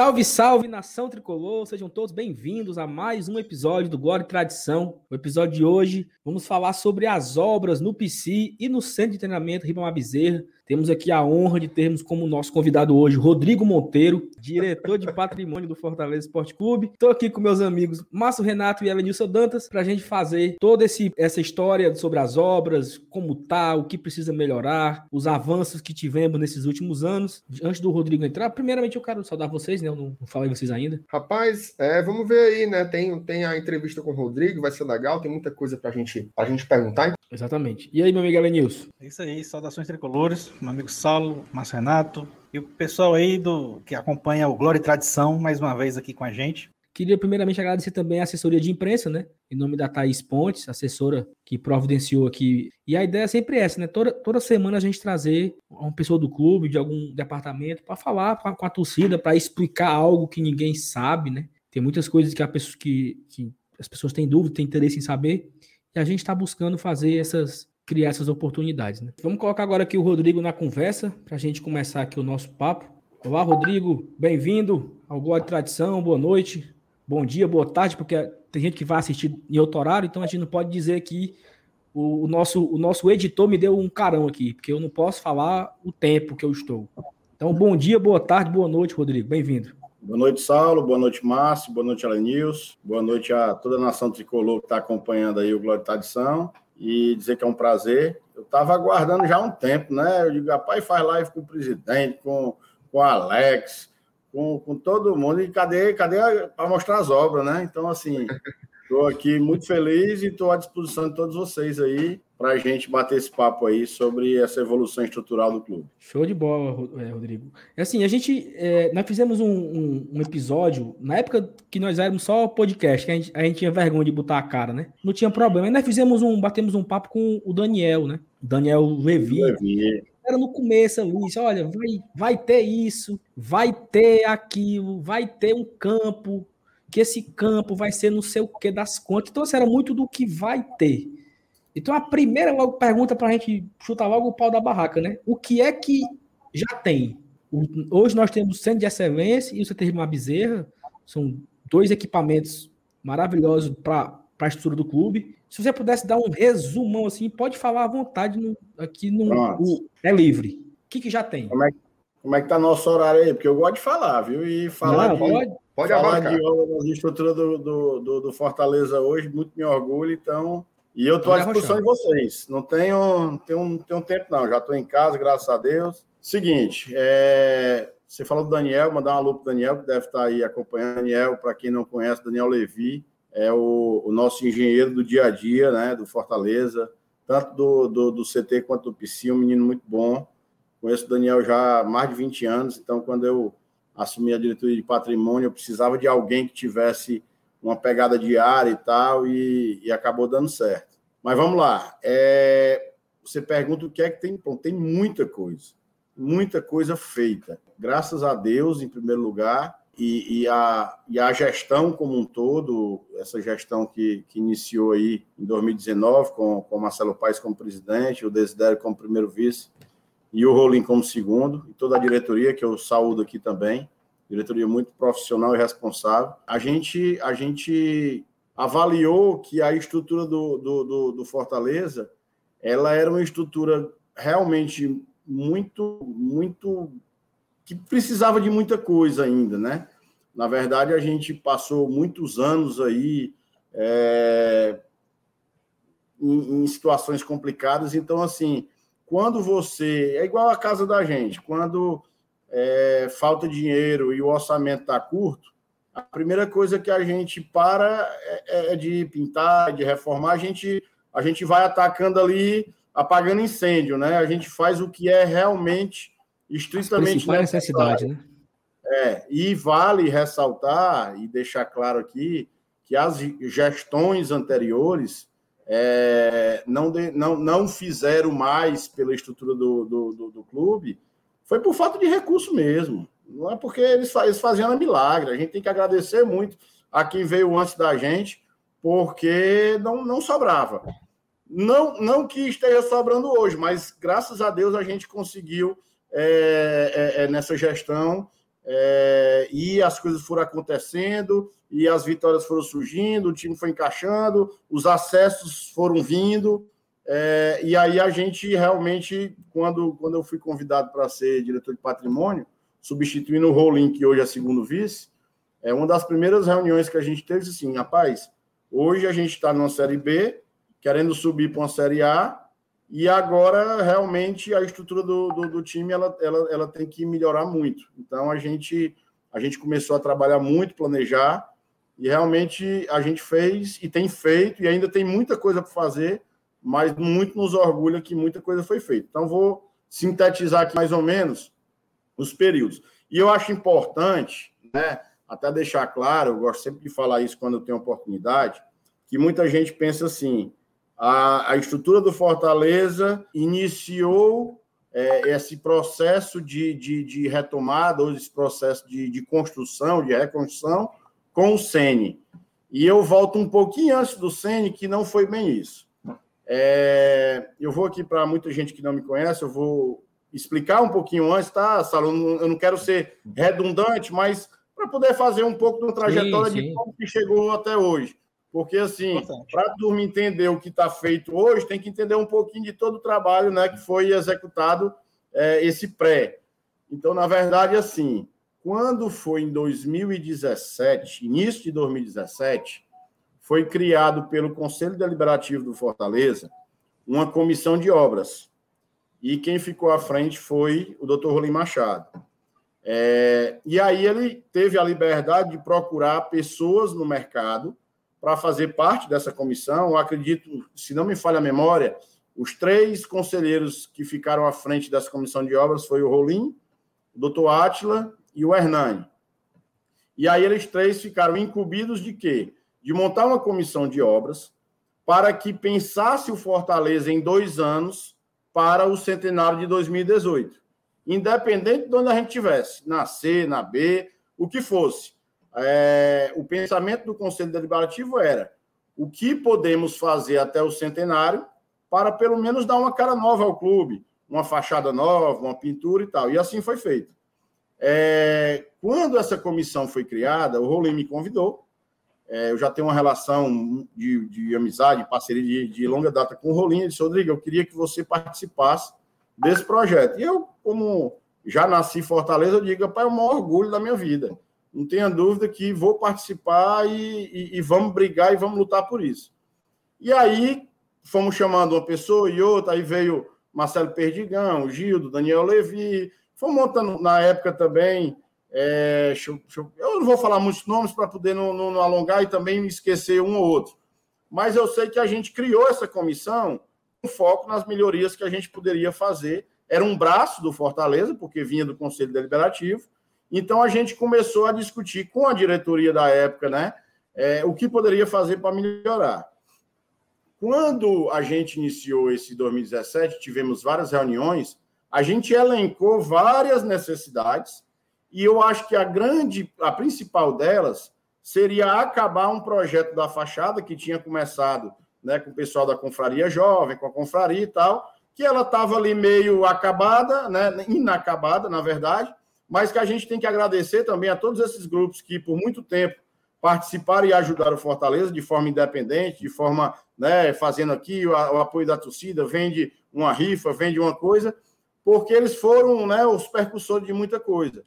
Salve, salve, nação tricolor! Sejam todos bem-vindos a mais um episódio do Glória e Tradição. O episódio de hoje, vamos falar sobre as obras no PC e no Centro de Treinamento Ribamar Bezerra. Temos aqui a honra de termos como nosso convidado hoje Rodrigo Monteiro, diretor de patrimônio do Fortaleza Esporte Clube. Estou aqui com meus amigos Márcio Renato e Elenilson Dantas para a gente fazer toda esse, essa história sobre as obras, como tá, o que precisa melhorar, os avanços que tivemos nesses últimos anos. Antes do Rodrigo entrar, primeiramente eu quero saudar vocês, né? Eu não, não falei vocês ainda. Rapaz, é, vamos ver aí, né? Tem, tem a entrevista com o Rodrigo, vai ser legal, tem muita coisa para gente, a gente perguntar. Exatamente. E aí, meu amigo Elenilson? É isso aí, saudações tricolores meu amigo Saulo, Márcio Renato e o pessoal aí do que acompanha o Glória e Tradição mais uma vez aqui com a gente. Queria primeiramente agradecer também a assessoria de imprensa, né? Em nome da Thaís Pontes, assessora que providenciou aqui. E a ideia é sempre essa, né? Toda, toda semana a gente trazer uma pessoa do clube, de algum departamento, para falar com a, torcida, para explicar algo que ninguém sabe, né? Tem muitas coisas que, a pessoa, que, que as pessoas têm dúvida, têm interesse em saber. E a gente está buscando fazer essas, criar essas oportunidades. Né? Vamos colocar agora aqui o Rodrigo na conversa, para a gente começar aqui o nosso papo. Olá, Rodrigo, bem-vindo ao Glória de Tradição, boa noite, bom dia, boa tarde, porque tem gente que vai assistir em outro horário, então a gente não pode dizer que o, nosso, o nosso editor me deu um carão aqui, porque eu não posso falar o tempo que eu estou. Então, bom dia, boa tarde, boa noite, Rodrigo, bem-vindo. Boa noite, Saulo. Boa noite, Márcio. Boa noite, Alenils. Boa noite a toda a nação tricolor que está acompanhando aí o Glória de Tradição e dizer que é um prazer. Eu estava aguardando já há um tempo, né? Eu digo, rapaz, faz live com o presidente, com, com o Alex, com, com todo mundo. E cadê, cadê para mostrar as obras, né? Então, assim, estou aqui muito feliz e estou à disposição de todos vocês aí para a gente bater esse papo aí sobre essa evolução estrutural do clube. Show de bola, é, Rodrigo. É assim, a gente, é, nós fizemos um, um, um, episódio, na época que nós éramos só podcast, que a gente, a gente, tinha vergonha de botar a cara, né? Não tinha problema. Aí nós fizemos um, batemos um papo com o Daniel, né? Daniel Levi. Levi. Era no começo ali, olha, vai, vai ter isso, vai ter aquilo, vai ter um campo, que esse campo vai ser não sei o que das contas. Então, isso assim, era muito do que vai ter. Então a primeira pergunta para a gente chutar logo o pau da barraca, né? O que é que já tem? Hoje nós temos o Centro de Excelência e o uma Bezerra, são dois equipamentos maravilhosos para a estrutura do clube. Se você pudesse dar um resumão assim, pode falar à vontade no, aqui no o, é livre. O que, que já tem? Como é, como é que tá nosso horário aí? Porque eu gosto de falar, viu? E falar Não, de, pode, pode falar de obras de estrutura do, do, do, do Fortaleza hoje, muito me orgulho, então e eu estou à disposição de vocês. Não tenho, tenho, tenho tempo, não. Já estou em casa, graças a Deus. Seguinte, é... você falou do Daniel, mandar um alô para o Daniel, que deve estar aí acompanhando. Daniel, para quem não conhece, Daniel Levi é o, o, nosso engenheiro do dia a dia, né, do Fortaleza, tanto do, do, do CT quanto do PC, um menino muito bom. Conheço o Daniel já há mais de 20 anos, então quando eu assumi a diretoria de patrimônio, eu precisava de alguém que tivesse uma pegada diária e tal, e, e acabou dando certo. Mas vamos lá. É, você pergunta o que é que tem. Bom, tem muita coisa. Muita coisa feita. Graças a Deus, em primeiro lugar, e, e, a, e a gestão como um todo, essa gestão que, que iniciou aí em 2019, com, com Marcelo Paes como presidente, o Desidério como primeiro vice, e o Rolim como segundo, e toda a diretoria, que eu saúdo aqui também diretoria muito profissional e responsável. A gente, a gente avaliou que a estrutura do, do, do, do Fortaleza ela era uma estrutura realmente muito, muito que precisava de muita coisa ainda, né? Na verdade, a gente passou muitos anos aí é, em, em, situações complicadas. Então, assim, quando você é igual a casa da gente, quando é, falta dinheiro e o orçamento está curto, a primeira coisa que a gente para é, é, de pintar, de reformar, a gente, a gente vai atacando ali, apagando incêndio, né? A gente faz o que é realmente estritamente necessidade, né? É, e vale ressaltar e deixar claro aqui que as gestões anteriores é, não, de, não, não fizeram mais pela estrutura do, do, do, do clube foi por falta de recurso mesmo. Não é porque eles, eles faziam milagre. A gente tem que agradecer muito a quem veio antes da gente, porque não, não sobrava. Não, não que esteja sobrando hoje, mas graças a Deus a gente conseguiu, é, é, é nessa gestão, é, e as coisas foram acontecendo, e as vitórias foram surgindo, o time foi encaixando, os acessos foram vindo, é, e aí a gente realmente, quando, quando eu fui convidado para ser diretor de patrimônio, substituindo o Rolim, que hoje é segundo vice, é uma das primeiras reuniões que a gente teve assim, rapaz, hoje a gente está numa Série B, querendo subir para uma Série A, e agora realmente a estrutura do, do, do, time ela, ela, ela tem que melhorar muito. Então a gente a gente começou a trabalhar muito, planejar, e realmente a gente fez e tem feito, e ainda tem muita coisa para fazer, mas muito nos orgulha que muita coisa foi feita. Então vou sintetizar aqui mais ou menos os períodos. E eu acho importante, né, até deixar claro, eu gosto sempre de falar isso quando eu tenho oportunidade, que muita gente pensa assim: a, a estrutura do Fortaleza iniciou é, esse processo de, de, de, retomada, ou esse processo de, de construção, de reconstrução, com o Sene. E eu volto um pouquinho antes do Sene, que não foi bem isso. É, eu vou aqui para muita gente que não me conhece, eu vou explicar um pouquinho antes, tá, Salo? Eu não quero ser redundante, mas para poder fazer um pouco da trajetória sim, sim. de como que chegou até hoje. Porque, assim, para a turma entender o que está feito hoje, tem que entender um pouquinho de todo o trabalho né, que foi executado é, esse pré. Então, na verdade, assim, quando foi em 2017, início de 2017, foi criado pelo Conselho Deliberativo do Fortaleza uma comissão de obras. E quem ficou à frente foi o doutor Rolim Machado. É, e aí ele teve a liberdade de procurar pessoas no mercado para fazer parte dessa comissão. Eu acredito, se não me falha a memória, os três conselheiros que ficaram à frente dessa comissão de obras foi o Rolim, o doutor Átila e o Hernani. E aí eles três ficaram incumbidos de quê? De montar uma comissão de obras para que pensasse o Fortaleza em dois anos para o centenário de 2018 independente de onde a gente tivesse, na C, na B, o que fosse. É, o pensamento do Conselho Deliberativo era o que podemos fazer até o centenário para pelo menos dar uma cara nova ao clube, uma fachada nova, uma pintura e tal. E assim foi feito. É, quando essa comissão foi criada, o Rolim me convidou. É, eu já tenho uma relação de, de amizade, parceria de, de, longa data com o Rolim. Ele disse, Rodrigo, eu queria que você participasse desse projeto. E eu, como já nasci em Fortaleza, eu digo, é o maior orgulho da minha vida. Não tenha dúvida que vou participar e, e, e, vamos brigar e vamos lutar por isso. E aí fomos chamando uma pessoa e outra, aí veio Marcelo Perdigão, Gildo, Daniel Levi, fomos montando na época também. É, deixa deixa eu, não vou falar muitos nomes para poder não, não, não alongar e também esquecer um ou outro. Mas eu sei que a gente criou essa comissão com foco nas melhorias que a gente poderia fazer. Era um braço do Fortaleza, porque vinha do Conselho Deliberativo. Então a gente começou a discutir com a diretoria da época, né, é, o que poderia fazer para melhorar. Quando a gente iniciou esse 2017, tivemos várias reuniões, a gente elencou várias necessidades e eu acho que a grande, a principal delas seria acabar um projeto da fachada que tinha começado né, com o pessoal da confraria jovem, com a confraria e tal, que ela estava ali meio acabada, né, inacabada, na verdade, mas que a gente tem que agradecer também a todos esses grupos que, por muito tempo, participaram e ajudaram o Fortaleza de forma independente, de forma, né, fazendo aqui o, o apoio da torcida, vende uma rifa, vende uma coisa, porque eles foram né, os percussores de muita coisa.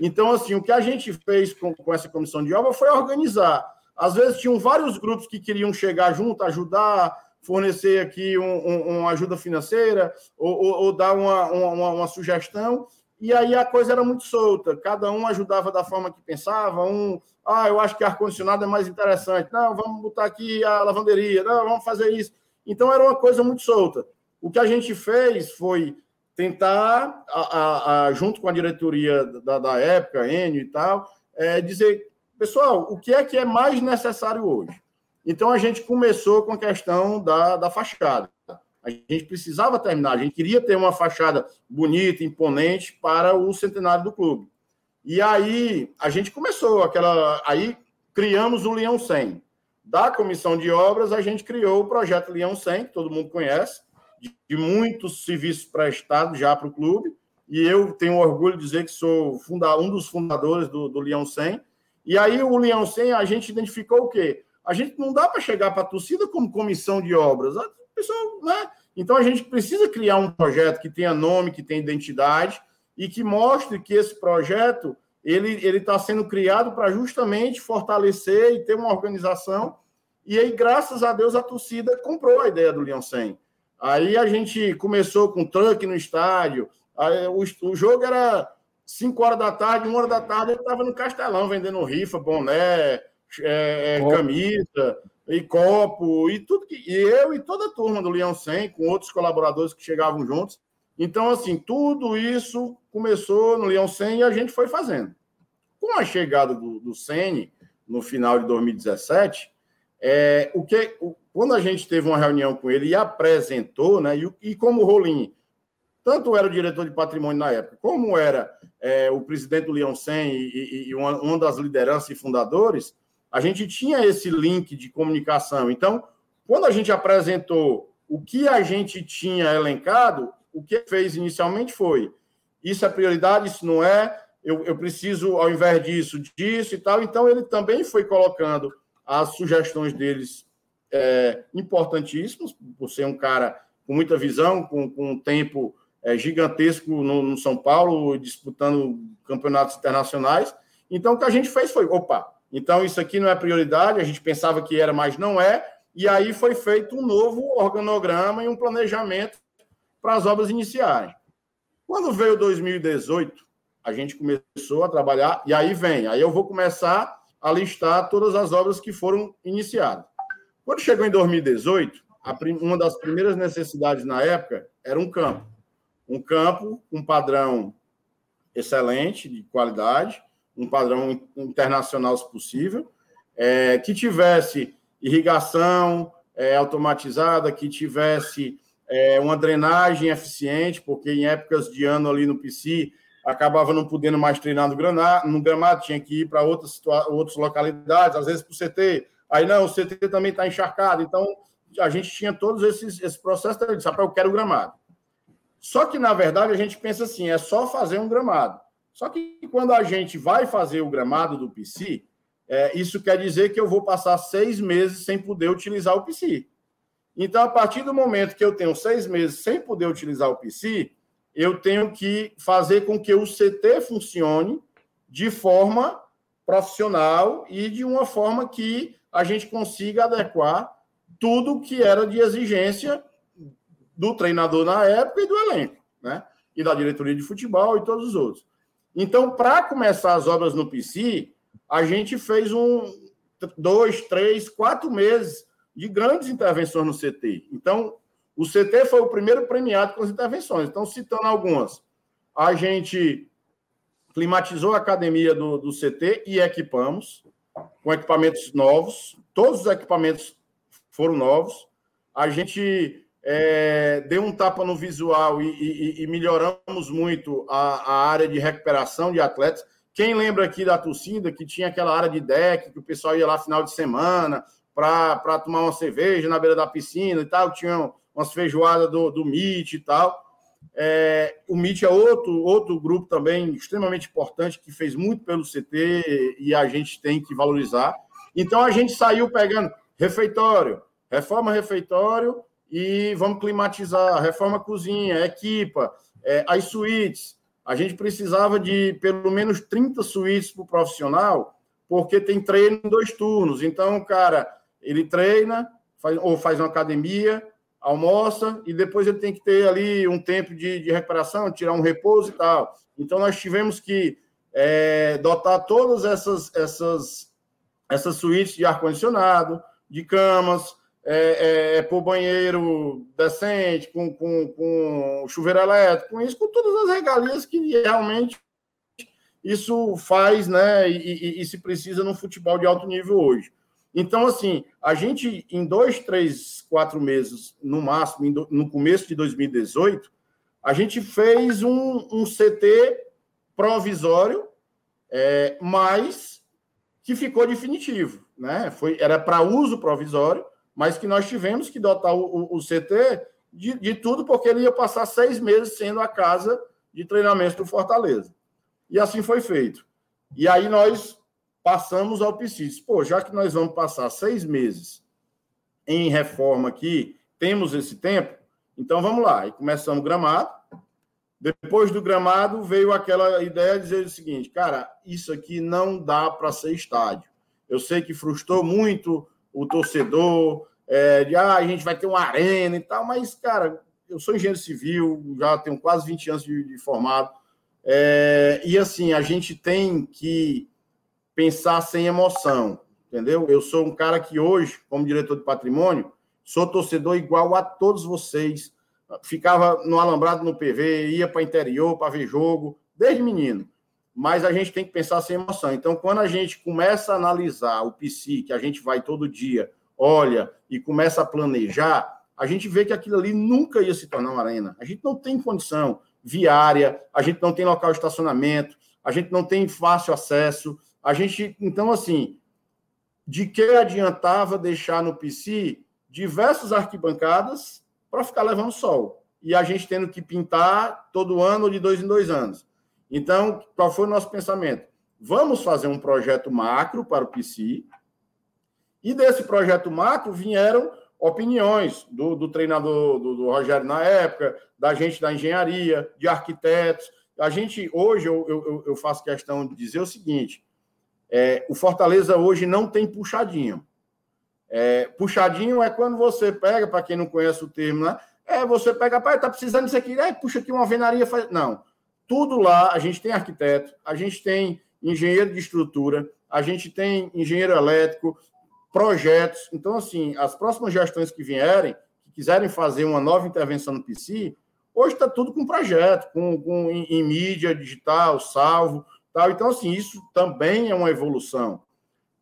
Então, assim, o que a gente fez com, com essa comissão de obra foi organizar às vezes tinham vários grupos que queriam chegar junto, ajudar, fornecer aqui um, um, uma ajuda financeira ou, ou, ou dar uma, uma, uma, sugestão. E aí a coisa era muito solta, cada um ajudava da forma que pensava. Um, ah, eu acho que ar-condicionado é mais interessante. Não, vamos botar aqui a lavanderia. Não, vamos fazer isso. Então era uma coisa muito solta. O que a gente fez foi tentar, a, a, a, junto com a diretoria da, da época, Enio e tal, é, dizer pessoal, o que é que é mais necessário hoje? Então a gente começou com a questão da, da fachada. A gente precisava terminar, a gente queria ter uma fachada bonita, imponente para o centenário do clube. E aí a gente começou aquela. Aí criamos o Leão 100. Da comissão de obras, a gente criou o projeto Leão 100, que todo mundo conhece, de, muitos serviços prestados já para o clube. e eu tenho orgulho de dizer que sou funda um dos fundadores do, do Leão 100. E aí o Leão 100, a gente identificou o quê? A gente não dá para chegar para a torcida como comissão de obras. A pessoa, né? Então a gente precisa criar um projeto que tenha nome, que tenha identidade e que mostre que esse projeto ele ele está sendo criado para justamente fortalecer e ter uma organização. E aí, graças a Deus, a torcida comprou a ideia do Leão 100. Aí a gente começou com truck no estádio. Aí, o, o jogo era 5 horas da tarde, 1 hora da tarde, eu estava no Castelão vendendo rifa, boné, é, é, camisa e copo e tudo que. E eu e toda a turma do Leão 100, com outros colaboradores que chegavam juntos. Então, assim, tudo isso começou no Leão 100 e a gente foi fazendo. Com a chegada do, do Sene, no final de 2017, é, o que, o, quando a gente teve uma reunião com ele e apresentou, né, e, e como o Rolim, tanto era o diretor de patrimônio na época, como era é, o presidente do Leão 100 e, e, e uma, uma das lideranças e fundadores, a gente tinha esse link de comunicação. Então, quando a gente apresentou o que a gente tinha elencado, o que fez inicialmente foi: isso é prioridade, isso não é, eu, eu preciso, ao invés disso, disso e tal. Então, ele também foi colocando as sugestões deles é, importantíssimas, por ser um cara com muita visão, com, com um tempo é, gigantesco no, no, São Paulo, disputando campeonatos internacionais. Então, o que a gente fez foi: opa, então isso aqui não é prioridade, a gente pensava que era, mas não é. E aí foi feito um novo organograma e um planejamento para as obras iniciarem. Quando veio 2018, a gente começou a trabalhar, e aí vem, aí eu vou começar a listar todas as obras que foram iniciadas. Quando chegou em 2018, uma das primeiras necessidades na época era um campo. Um campo com um padrão excelente, de qualidade, um padrão internacional, se possível, é, que tivesse irrigação é, automatizada, que tivesse é, uma drenagem eficiente, porque em épocas de ano ali no PC acabava não podendo mais treinar no, granado, no gramado, tinha que ir para outras, outras localidades, às vezes para o CT. Aí não, o CT também está encharcado. Então a gente tinha todos esses, esses processos de sabe, eu quero o gramado. Só que, na verdade, a gente pensa assim: é só fazer um gramado. Só que quando a gente vai fazer o gramado do PC, é, isso quer dizer que eu vou passar seis meses sem poder utilizar o PC. Então, a partir do momento que eu tenho seis meses sem poder utilizar o PC, eu tenho que fazer com que o CT funcione de forma profissional e de uma forma que a gente consiga adequar tudo que era de exigência do treinador na época e do elenco, né? E da diretoria de futebol e todos os outros. Então, para começar as obras no PC, a gente fez um dois, três, quatro meses de grandes intervenções no CT. Então, o CT foi o primeiro premiado com as intervenções. Então, citando algumas, a gente climatizou a academia do, do CT e equipamos com equipamentos novos. Todos os equipamentos foram novos. A gente é, deu um tapa no visual e, e, e melhoramos muito a, a, área de recuperação de atletas. Quem lembra aqui da torcida que tinha aquela área de deck, que o pessoal ia lá final de semana, para tomar uma cerveja na beira da piscina e tal, tinha umas feijoadas do, do MIT e tal. É, o MIT é outro, outro grupo também extremamente importante que fez muito pelo CT e a gente tem que valorizar. Então a gente saiu pegando refeitório, reforma refeitório e vamos climatizar, reforma cozinha, equipa, é, as suítes. A gente precisava de pelo menos 30 suítes para o profissional, porque tem treino em dois turnos. Então, cara, ele treina, faz, ou faz uma academia, almoça, e depois ele tem que ter ali um tempo de, de recuperação, tirar um repouso e tal. Então, nós tivemos que é, dotar todas essas, essas, essas suítes de ar-condicionado, de camas, é, é, é banheiro decente, com, com, com chuveiro elétrico, com isso, com todas as regalias que realmente isso faz, né? E, e, e se precisa no futebol de alto nível hoje. Então, assim, a gente, em dois, três, quatro meses, no máximo, no começo de 2018, a gente fez um, um CT provisório, é, mas que ficou definitivo. Né? Foi, era para uso provisório, mas que nós tivemos que dotar o, o, o CT de, de, tudo, porque ele ia passar seis meses sendo a casa de treinamentos do Fortaleza. E assim foi feito. E aí nós passamos ao PSIS. Pô, já que nós vamos passar seis meses em reforma aqui, temos esse tempo, então vamos lá. E começamos o gramado. Depois do gramado, veio aquela ideia de dizer o seguinte: cara, isso aqui não dá para ser estádio. Eu sei que frustrou muito o torcedor, é, de ah, a gente vai ter uma arena e tal, mas, cara, eu sou engenheiro civil, já tenho quase 20 anos de, de formado, é, e assim, a gente tem que pensar sem emoção, entendeu? Eu sou um cara que hoje, como diretor de patrimônio, sou torcedor igual a todos vocês. Ficava no alambrado no PV, ia para interior para ver jogo, desde menino. Mas a gente tem que pensar sem emoção. Então, quando a gente começa a analisar o PC, que a gente vai todo dia, olha e começa a planejar, a gente vê que aquilo ali nunca ia se tornar uma arena. A gente não tem condição viária, a gente não tem local de estacionamento, a gente não tem fácil acesso. A gente, então, assim, de que adiantava deixar no PC diversas arquibancadas para ficar levando sol? E a gente tendo que pintar todo ano, de dois em dois anos. Então, qual foi o nosso pensamento? Vamos fazer um projeto macro para o PC, e desse projeto macro vieram opiniões do, do treinador do, do, Rogério na época, da gente da engenharia, de arquitetos. A gente, hoje, eu, eu, eu faço questão de dizer o seguinte: é, o Fortaleza hoje não tem puxadinho. É, puxadinho é quando você pega, para quem não conhece o termo, né? É, você pega, pai, tá precisando disso aqui, é, puxa aqui uma venaria, faz. Não. Tudo lá, a gente tem arquiteto, a gente tem engenheiro de estrutura, a gente tem engenheiro elétrico, projetos. Então, assim, as próximas gestões que vierem, que quiserem fazer uma nova intervenção no PC, hoje está tudo com projeto, com, com em, em, mídia digital, salvo, tal. Então, assim, isso também é uma evolução.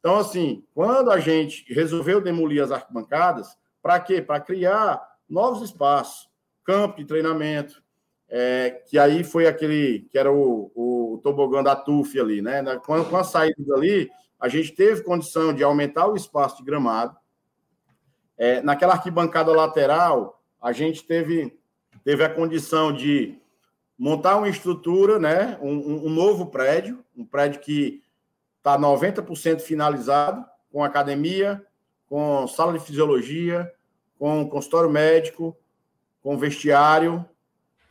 Então, assim, quando a gente resolveu demolir as arquibancadas, para quê? Para criar novos espaços, campo de treinamento, é, que aí foi aquele que era o, o tobogã da TUF ali, né? Com, com a saída dali, a gente teve condição de aumentar o espaço de gramado. É, naquela arquibancada lateral, a gente teve, teve a condição de montar uma estrutura, né, um, um novo prédio, um prédio que está 90% finalizado, com academia, com sala de fisiologia, com consultório médico, com vestiário,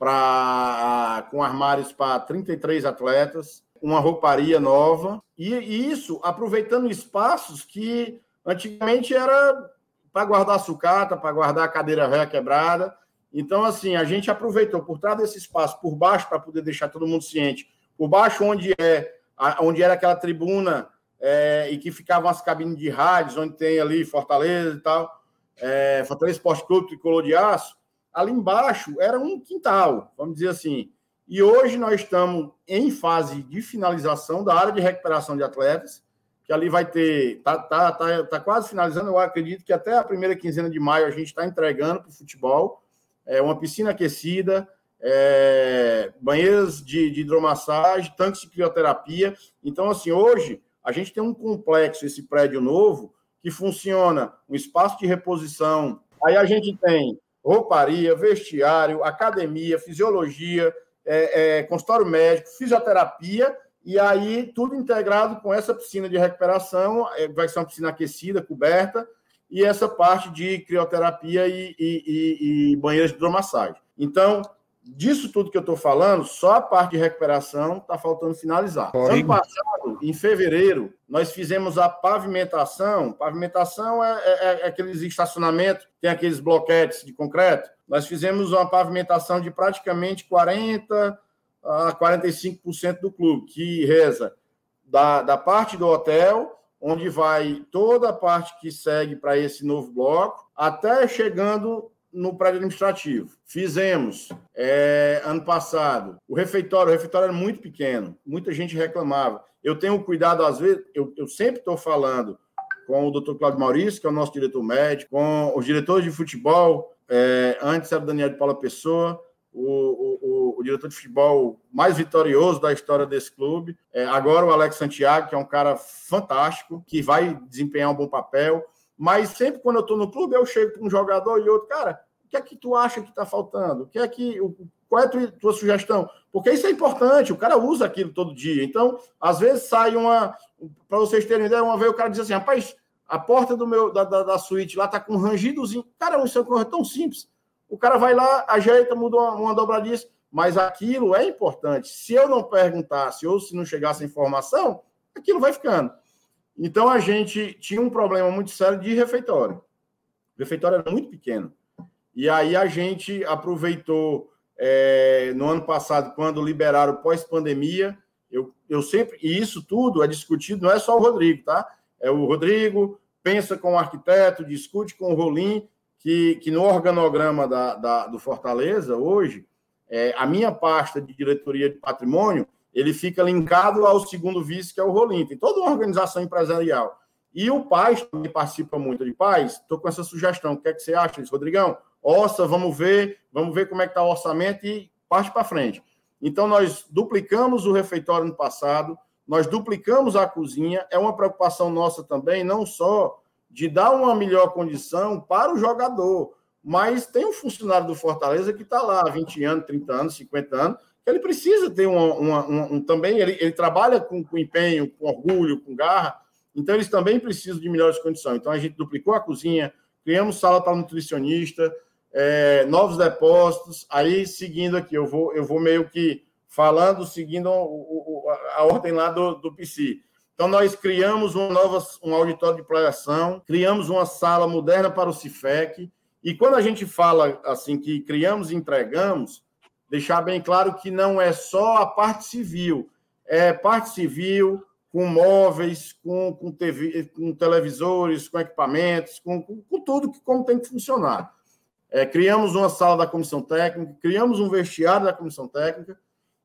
pra, com armários para 33 atletas, uma rouparia nova, e, e isso aproveitando espaços que antigamente era para guardar sucata, para guardar cadeira velha quebrada. Então, assim, a gente aproveitou por trás desse espaço, por baixo, para poder deixar todo mundo ciente, por baixo, onde é onde era aquela tribuna é, e que ficavam as cabines de rádios, onde tem ali Fortaleza e tal, é, Fortaleza Esporte Clube, Tricolor de Aço, ali embaixo era um quintal, vamos dizer assim. E hoje nós estamos em fase de finalização da área de recuperação de atletas, que ali vai ter. Está tá, tá, tá quase finalizando, eu acredito que até a primeira quinzena de maio a gente está entregando para o futebol. É uma piscina aquecida, é, banheiras de, de hidromassagem, tanques de crioterapia. Então, assim, hoje a gente tem um complexo, esse prédio novo, que funciona um espaço de reposição. Aí a gente tem rouparia, vestiário, academia, fisiologia, é, é, consultório médico, fisioterapia, e aí tudo integrado com essa piscina de recuperação, é, vai ser uma piscina aquecida, coberta, e essa parte de crioterapia e, e, e, e banheiros de hidromassagem. Então, disso tudo que eu estou falando, só a parte de recuperação está faltando finalizar. Ano passado, em fevereiro, nós fizemos a pavimentação. Pavimentação é, é, é aqueles estacionamentos, tem aqueles bloquetes de concreto. Nós fizemos uma pavimentação de praticamente 40% a 45% do clube, que reza da, da parte do hotel, onde vai toda a parte que segue para esse novo bloco, até chegando no prédio administrativo. Fizemos é, ano passado o refeitório. O refeitório era muito pequeno, muita gente reclamava. Eu tenho cuidado, às vezes, eu, eu sempre estou falando com o doutor Claudio Maurício, que é o nosso diretor médico, com os diretores de futebol. É, antes era o Daniel de Paula Pessoa, o, o, o, diretor de futebol mais vitorioso da história desse clube. É, agora o Alex Santiago, que é um cara fantástico, que vai desempenhar um bom papel. Mas sempre quando eu estou no clube, eu chego para um jogador e outro, cara, o que é que tu acha que está faltando? O que é que, Qual é a tua, tua sugestão? Porque isso é importante, o cara usa aquilo todo dia. Então, às vezes sai uma. Para vocês terem ideia, uma vez o cara diz assim: rapaz, a porta do meu, da, da, da suíte lá tá com um rangidozinho. Cara, isso é tão simples. O cara vai lá, ajeita, muda uma, uma dobradiça, mas aquilo é importante. Se eu não perguntasse ou se não chegasse a informação, aquilo vai ficando. Então a gente tinha um problema muito sério de refeitório. O refeitório era muito pequeno. E aí a gente aproveitou é, no ano passado, quando liberaram pós-pandemia, eu, eu sempre, e isso tudo é discutido, não é só o Rodrigo, tá? É o Rodrigo, pensa com o arquiteto, discute com o Rolim, que, que no organograma da, da do Fortaleza, hoje, é, a minha pasta de diretoria de patrimônio, ele fica linkado ao segundo vice, que é o Rolim. Tem toda uma organização empresarial. E o Paz também participa muito de Paz. Estou com essa sugestão. O que é que você acha disso, Rodrigão? Ossa, vamos ver, vamos ver como é que está o orçamento e parte para frente. Então, nós duplicamos o refeitório no passado, nós duplicamos a cozinha. É uma preocupação nossa também, não só de dar uma melhor condição para o jogador, mas tem um funcionário do Fortaleza que está lá há 20 anos, 30 anos, 50 anos, que ele precisa ter uma, uma, uma um, também, ele, ele trabalha com, com empenho, com orgulho, com garra, então eles também precisam de melhores condições. Então a gente duplicou a cozinha, criamos sala para nutricionista, é, novos depósitos. Aí, seguindo aqui, eu vou, eu vou meio que falando, seguindo o, a ordem lá do, do PC. Então, nós criamos uma nova, um auditório de projeção, criamos uma sala moderna para o CIFEC. E quando a gente fala assim que criamos e entregamos, deixar bem claro que não é só a parte civil, é parte civil com móveis, com, com, TV, com televisores, com equipamentos, com, com, com tudo que como tem que funcionar. É, criamos uma sala da comissão técnica, criamos um vestiário da comissão técnica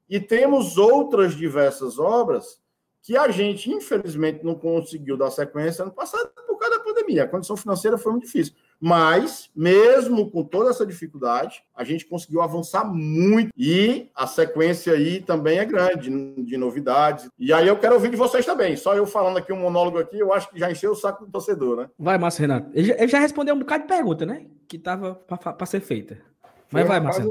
e temos outras diversas obras que a gente, infelizmente, não conseguiu dar sequência ano passado por causa da pandemia. A condição financeira foi muito difícil. Mas, mesmo com toda essa dificuldade, a gente conseguiu avançar muito. E a sequência aí também é grande, de novidades. E aí eu quero ouvir de vocês também. Só eu falando aqui um monólogo aqui, eu acho que já encheu o saco do torcedor, né? Vai, Márcio Renato. Ele já, ele já respondeu um bocado de pergunta, né? Que tava para ser feita. Mas vai, Marcelo.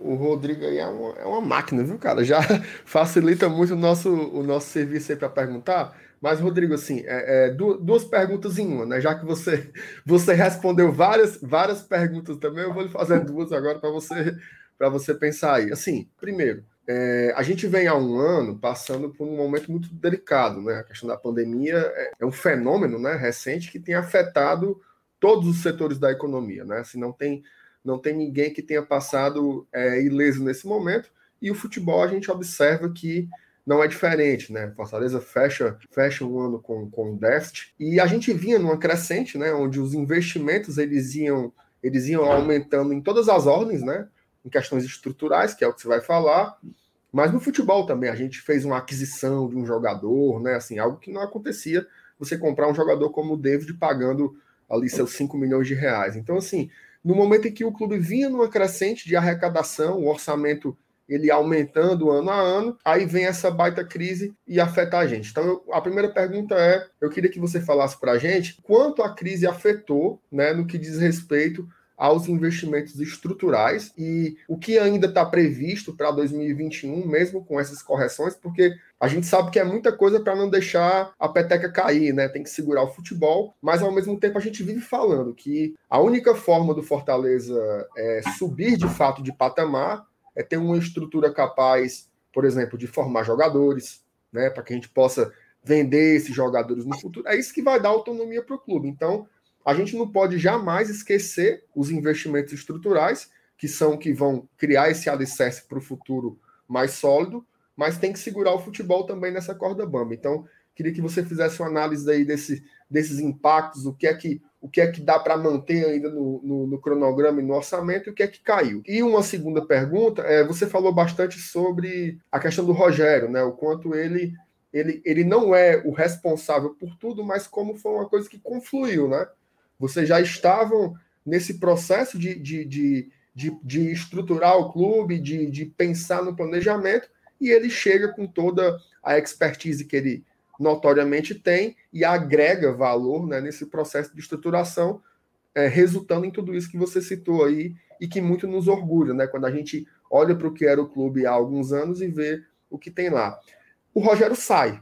O, o Rodrigo aí é uma, é uma máquina, viu, cara? Já facilita muito o nosso, o nosso serviço aí para perguntar. Mas, Rodrigo, assim, é, é, duas perguntas em uma, né? Já que você, você respondeu várias, várias perguntas também, eu vou lhe fazer duas agora para você, você pensar aí. Assim, primeiro, é, a gente vem há um ano passando por um momento muito delicado, né? A questão da pandemia é, é um fenômeno né, recente que tem afetado todos os setores da economia, né? Assim, não tem, não tem ninguém que tenha passado é, ileso nesse momento, e o futebol a gente observa que não é diferente, né? Fortaleza fecha, fecha um ano com, com déficit e a gente vinha numa crescente, né? Onde os investimentos eles iam, eles iam aumentando em todas as ordens, né? Em questões estruturais, que é o que você vai falar, mas no futebol também a gente fez uma aquisição de um jogador, né? Assim, algo que não acontecia você comprar um jogador como o David pagando ali seus 5 milhões de reais. Então, assim, no momento em que o clube vinha numa crescente de arrecadação, o orçamento ele aumentando ano a ano, aí vem essa baita crise e afeta a gente. Então, eu, a primeira pergunta é: eu queria que você falasse para a gente quanto a crise afetou, né, no que diz respeito aos investimentos estruturais e o que ainda está previsto para 2021, mesmo com essas correções, porque a gente sabe que é muita coisa para não deixar a peteca cair, né? Tem que segurar o futebol, mas ao mesmo tempo a gente vive falando que a única forma do Fortaleza é subir de fato de patamar é ter uma estrutura capaz, por exemplo, de formar jogadores, né, para que a gente possa vender esses jogadores no futuro. É isso que vai dar autonomia para o clube. Então, a gente não pode jamais esquecer os investimentos estruturais, que são que vão criar esse alicerce para o futuro mais sólido, mas tem que segurar o futebol também nessa corda bamba. Então, queria que você fizesse uma análise aí desse, desses impactos, o que é que o que é que dá para manter ainda no, no, no, cronograma e no orçamento e o que é que caiu. E uma segunda pergunta, é, você falou bastante sobre a questão do Rogério, né? O quanto ele, ele, ele não é o responsável por tudo, mas como foi uma coisa que confluiu, né? Vocês já estavam nesse processo de, de, de, de, de estruturar o clube, de, de pensar no planejamento, e ele chega com toda a expertise que ele, notoriamente tem e agrega valor né, nesse processo de estruturação, é, resultando em tudo isso que você citou aí e que muito nos orgulha, né? Quando a gente olha para o que era o clube há alguns anos e vê o que tem lá. O Rogério sai,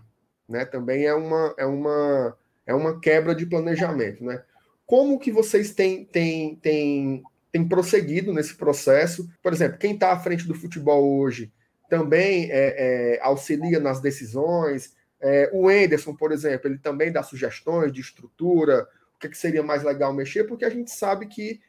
né? Também é uma, é uma, é uma quebra de planejamento, né? Como que vocês têm, têm, têm, têm prosseguido nesse processo? Por exemplo, quem está à frente do futebol hoje também é, é, auxilia nas decisões. É, o Enderson, por exemplo, ele também dá sugestões de estrutura, o que, é que seria mais legal mexer, porque a gente sabe que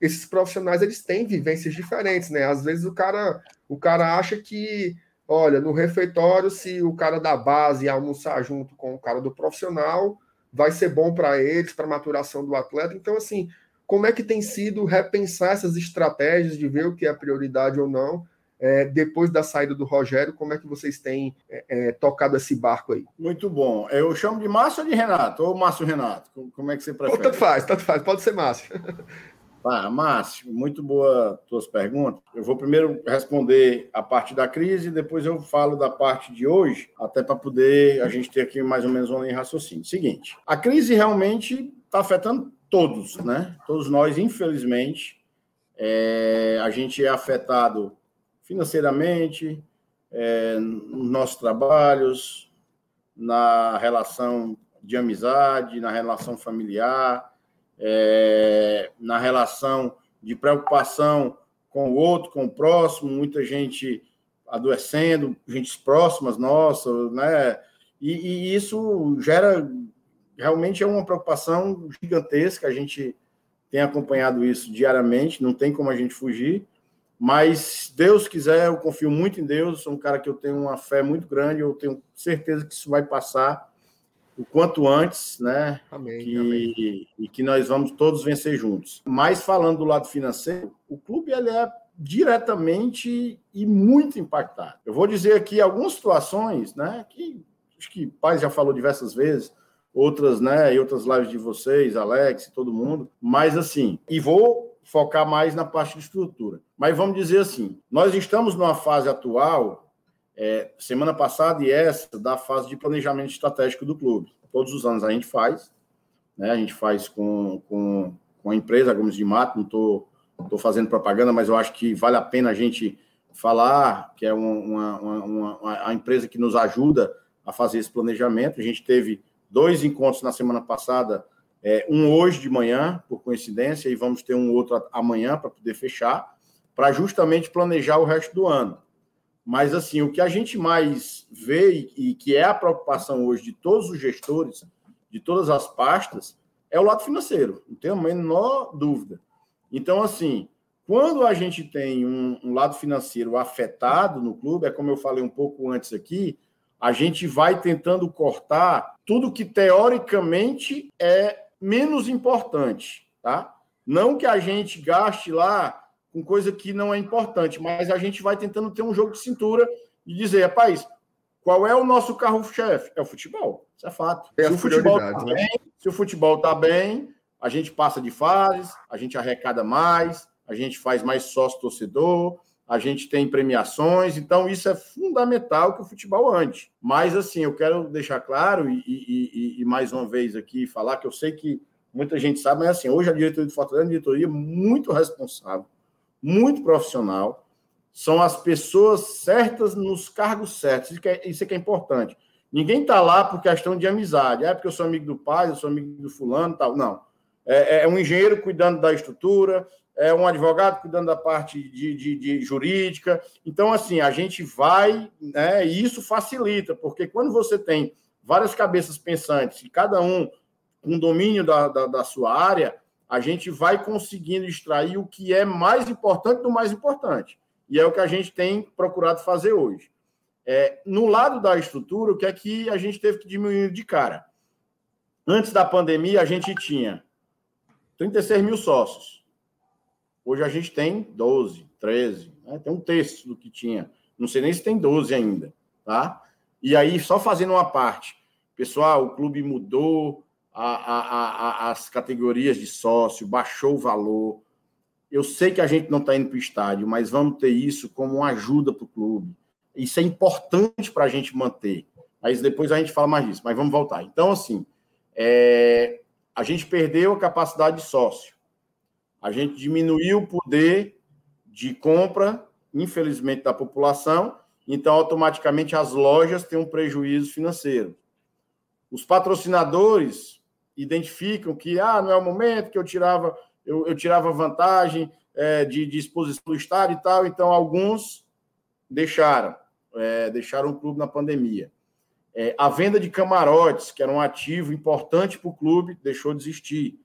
esses profissionais eles têm vivências diferentes, né? Às vezes o cara, o cara acha que, olha, no refeitório, se o cara da base almoçar junto com o cara do profissional, vai ser bom para eles, para a maturação do atleta. Então, assim, como é que tem sido repensar essas estratégias de ver o que é prioridade ou não? É, depois da saída do Rogério, como é que vocês têm é, é, tocado esse barco aí? Muito bom. Eu chamo de Márcio ou de Renato? Ou Márcio Renato? Como é que você prefere? Tanto faz, tanto faz. Pode ser Márcio. Ah, Márcio, muito boa tuas perguntas. Eu vou primeiro responder a parte da crise, depois eu falo da parte de hoje, até para poder a gente ter aqui mais ou menos um raciocínio. Seguinte, a crise realmente está afetando todos, né? Todos nós, infelizmente, é, a gente é afetado financeiramente, é, nos nossos trabalhos, na relação de amizade, na relação familiar, é, na relação de preocupação com o outro, com o próximo, muita gente adoecendo, gente próximas nossas, né? E, e, isso gera realmente é uma preocupação gigantesca. A gente tem acompanhado isso diariamente, não tem como a gente fugir. Mas Deus quiser, eu confio muito em Deus. Sou um cara que eu tenho uma fé muito grande. Eu tenho certeza que isso vai passar o quanto antes, né? Amém, que, amém. E que nós vamos todos vencer juntos. Mas falando do lado financeiro, o clube ele é diretamente e muito impactado. Eu vou dizer aqui algumas situações, né? Que acho que o pai já falou diversas vezes, outras, né? E outras lives de vocês, Alex, todo mundo. Mas assim, e vou focar mais na parte de estrutura. Mas vamos dizer assim, nós estamos numa fase atual é, semana passada e essa da fase de planejamento estratégico do clube. Todos os anos a gente faz, né? A gente faz com, com, com a empresa Gomes de Mato, não estou tô, tô fazendo propaganda, mas eu acho que vale a pena a gente falar que é uma, uma, uma, a empresa que nos ajuda a fazer esse planejamento. A gente teve dois encontros na semana passada, é, um hoje de manhã, por coincidência, e vamos ter um outro amanhã para poder fechar, para justamente planejar o resto do ano. Mas, assim, o que a gente mais vê e que é a preocupação hoje de todos os gestores, de todas as pastas, é o lado financeiro, não tenho a menor dúvida. Então, assim, quando a gente tem um, um, lado financeiro afetado no clube, é como eu falei um pouco antes aqui, a gente vai tentando cortar tudo que teoricamente é menos importante, tá? Não que a gente gaste lá com coisa que não é importante, mas a gente vai tentando ter um jogo de cintura e dizer, rapaz, qual é o nosso carro-chefe? É o futebol. Isso é fato. É se, o futebol tá né? bem, se o futebol está bem, a gente passa de fases, a gente arrecada mais, a gente faz mais sócio-torcedor, a gente tem premiações, então isso é fundamental que o futebol ande. Mas, assim, eu quero deixar claro e, e, e, e mais uma vez aqui falar que eu sei que muita gente sabe, mas assim, hoje a diretoria do Fortaleza é uma diretoria muito responsável muito profissional, são as pessoas certas nos cargos certos. Isso, é, isso é que é importante. Ninguém está lá por questão de amizade. É porque eu sou amigo do pai, eu sou amigo do fulano tal. Não. É, é um engenheiro cuidando da estrutura, é um advogado cuidando da parte de, de, de, jurídica. Então, assim, a gente vai, né, e isso facilita, porque quando você tem várias cabeças pensantes, e cada um com domínio da, da, da sua área, a gente vai conseguindo extrair o que é mais importante do mais importante. E é o que a gente tem procurado fazer hoje. É, no lado da estrutura, o que é que a gente teve que diminuir de cara? Antes da pandemia, a gente tinha 36 mil sócios. Hoje a gente tem 12, 13, né? tem um terço do que tinha. Não sei nem se tem 12 ainda, tá? E aí, só fazendo uma parte, pessoal, o clube mudou, a, a, a, as categorias de sócio, baixou o valor. Eu sei que a gente não está indo para o estádio, mas vamos ter isso como uma ajuda para o clube. Isso é importante para a gente manter. Mas depois a gente fala mais disso, mas vamos voltar. Então, assim, é, a gente perdeu a capacidade de sócio. A gente diminuiu o poder de compra infelizmente, da população, então automaticamente as lojas têm um prejuízo financeiro. Os patrocinadores identificam que ah, não é o momento que eu tirava, eu, eu tirava vantagem é, de, de, exposição do estádio e tal, então alguns deixaram, é, deixaram o clube na pandemia. É, a venda de camarotes, que era um ativo importante para o clube, deixou de existir.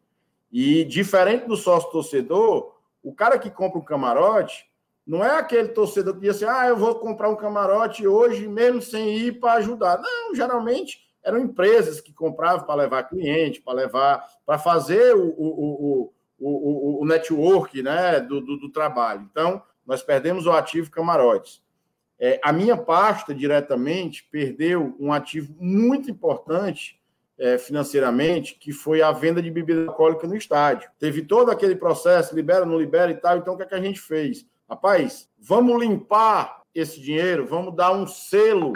E diferente do sócio torcedor, o cara que compra um camarote não é aquele torcedor que diz assim: ah, eu vou comprar um camarote hoje, mesmo sem ir para ajudar. Não, geralmente eram empresas que compravam para levar cliente, para levar, para fazer o, o, o, o, network né, do, do, do, trabalho. Então, nós perdemos o ativo camarotes. É, a minha pasta, diretamente, perdeu um ativo muito importante é, financeiramente, que foi a venda de bebida alcoólica no estádio. Teve todo aquele processo, libera, não libera e tal. Então, o que, é que a gente fez? Rapaz, vamos limpar esse dinheiro, vamos dar um selo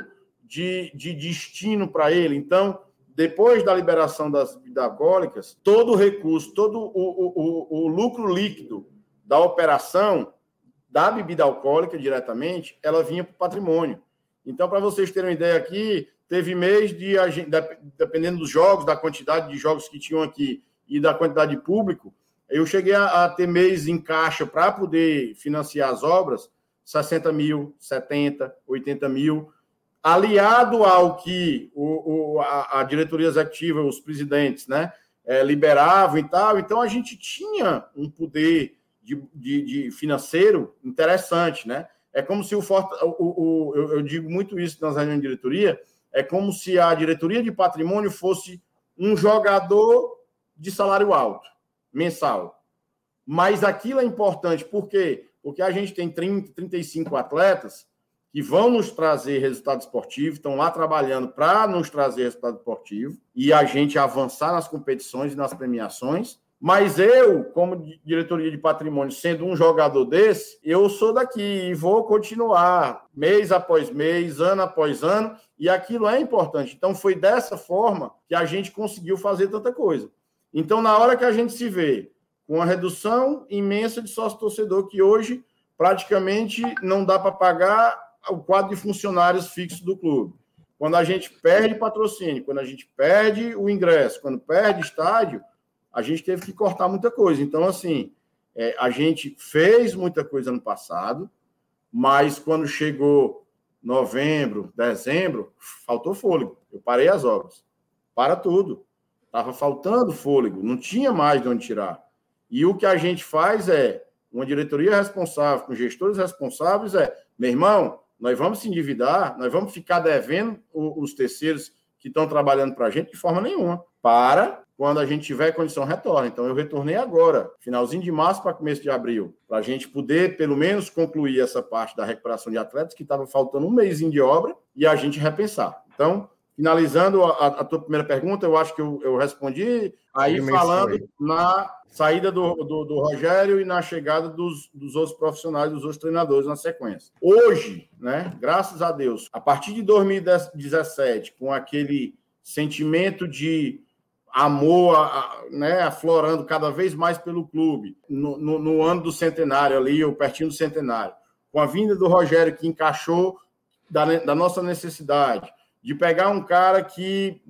de, de destino para ele. Então, depois da liberação das alcoólicas, todo o recurso, todo o, o, o, o lucro líquido da operação da bebida alcoólica diretamente, ela vinha para o patrimônio. Então, para vocês terem uma ideia aqui, teve mês de, dependendo dos jogos, da quantidade de jogos que tinham aqui e da quantidade de público, eu cheguei a, a ter mês em caixa para poder financiar as obras, 60 mil, 70, 80 mil, aliado ao que o, o a, a, diretoria executiva, os presidentes, né, é, liberavam e tal. Então a gente tinha um poder de, de, de financeiro interessante, né? É como se o, o, o eu, eu, digo muito isso nas reuniões de diretoria, é como se a diretoria de patrimônio fosse um jogador de salário alto, mensal. Mas aquilo é importante, por quê? Porque a gente tem 30, 35 atletas que vão nos trazer resultado esportivo, estão lá trabalhando para nos trazer resultado esportivo e a gente avançar nas competições e nas premiações. Mas eu, como diretoria de patrimônio, sendo um jogador desse, eu sou daqui e vou continuar mês após mês, ano após ano, e aquilo é importante. Então, foi dessa forma que a gente conseguiu fazer tanta coisa. Então, na hora que a gente se vê com a redução imensa de sócio-torcedor, que hoje praticamente não dá para pagar o quadro de funcionários fixos do clube. Quando a gente perde patrocínio, quando a gente perde o ingresso, quando perde estádio, a gente teve que cortar muita coisa. Então, assim, é, a gente fez muita coisa no passado, mas quando chegou novembro, dezembro, faltou fôlego. Eu parei as obras. Para tudo. Estava faltando fôlego, não tinha mais de onde tirar. E o que a gente faz é, uma diretoria responsável, com gestores responsáveis, é, meu irmão, nós vamos se endividar, nós vamos ficar devendo os terceiros que estão trabalhando para a gente de forma nenhuma. Para quando a gente tiver condição, retorna. Então, eu retornei agora, finalzinho de março para começo de abril, para a gente poder, pelo menos, concluir essa parte da recuperação de atletas, que estava faltando um mêsinho de obra, e a gente repensar. Então, finalizando a, a tua primeira pergunta, eu acho que eu, eu respondi, aí falando na saída do, do, do, Rogério e na chegada dos, dos outros profissionais, dos outros treinadores na sequência. Hoje, né, graças a Deus, a partir de 2017, com aquele sentimento de amor né, aflorando cada vez mais pelo clube, no, no, no ano do centenário ali, ou pertinho do centenário, com a vinda do Rogério, que encaixou da, da nossa necessidade, de pegar um cara que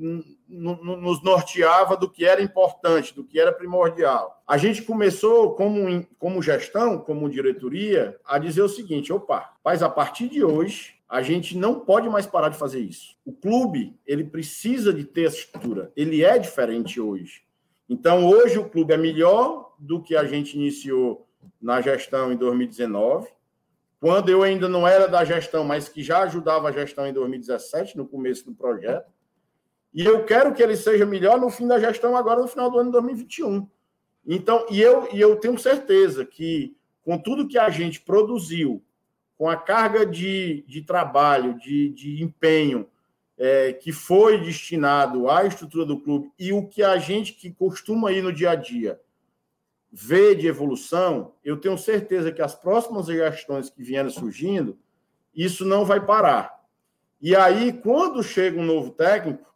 nos norteava do que era importante, do que era primordial. A gente começou, como, como gestão, como diretoria, a dizer o seguinte: opa, mas a partir de hoje, a gente não pode mais parar de fazer isso. O clube, ele precisa de ter essa estrutura. Ele é diferente hoje. Então, hoje o clube é melhor do que a gente iniciou na gestão em 2019 quando eu ainda não era da gestão, mas que já ajudava a gestão em 2017, no começo do projeto. E eu quero que ele seja melhor no fim da gestão, agora no final do ano de 2021. Então, e eu, e eu tenho certeza que, com tudo que a gente produziu, com a carga de, de trabalho, de, de empenho é, que foi destinado à estrutura do clube e o que a gente que costuma ir no dia a dia vê de evolução, eu tenho certeza que as próximas gestões que vierem surgindo, isso não vai parar. E aí, quando chega um novo técnico,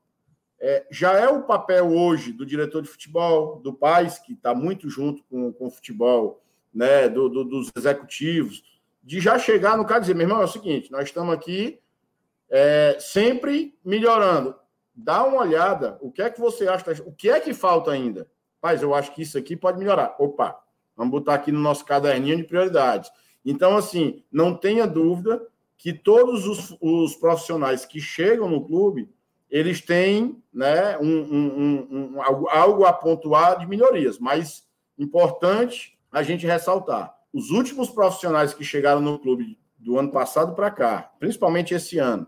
é, já é o papel hoje do diretor de futebol, do Paz, que está muito junto com, com o futebol, né, do, do, dos executivos, de já chegar no cara e dizer, meu irmão, é o seguinte, nós estamos aqui é, sempre melhorando. Dá uma olhada, o que é que você acha, o que é que falta ainda? Mas eu acho que isso aqui pode melhorar. Opa, vamos botar aqui no nosso caderninho de prioridades. Então, assim, não tenha dúvida que todos os, os profissionais que chegam no clube, eles têm né, um, um, um, algo a pontuar de melhorias, mas importante a gente ressaltar. Os últimos profissionais que chegaram no clube do ano passado para cá, principalmente esse ano,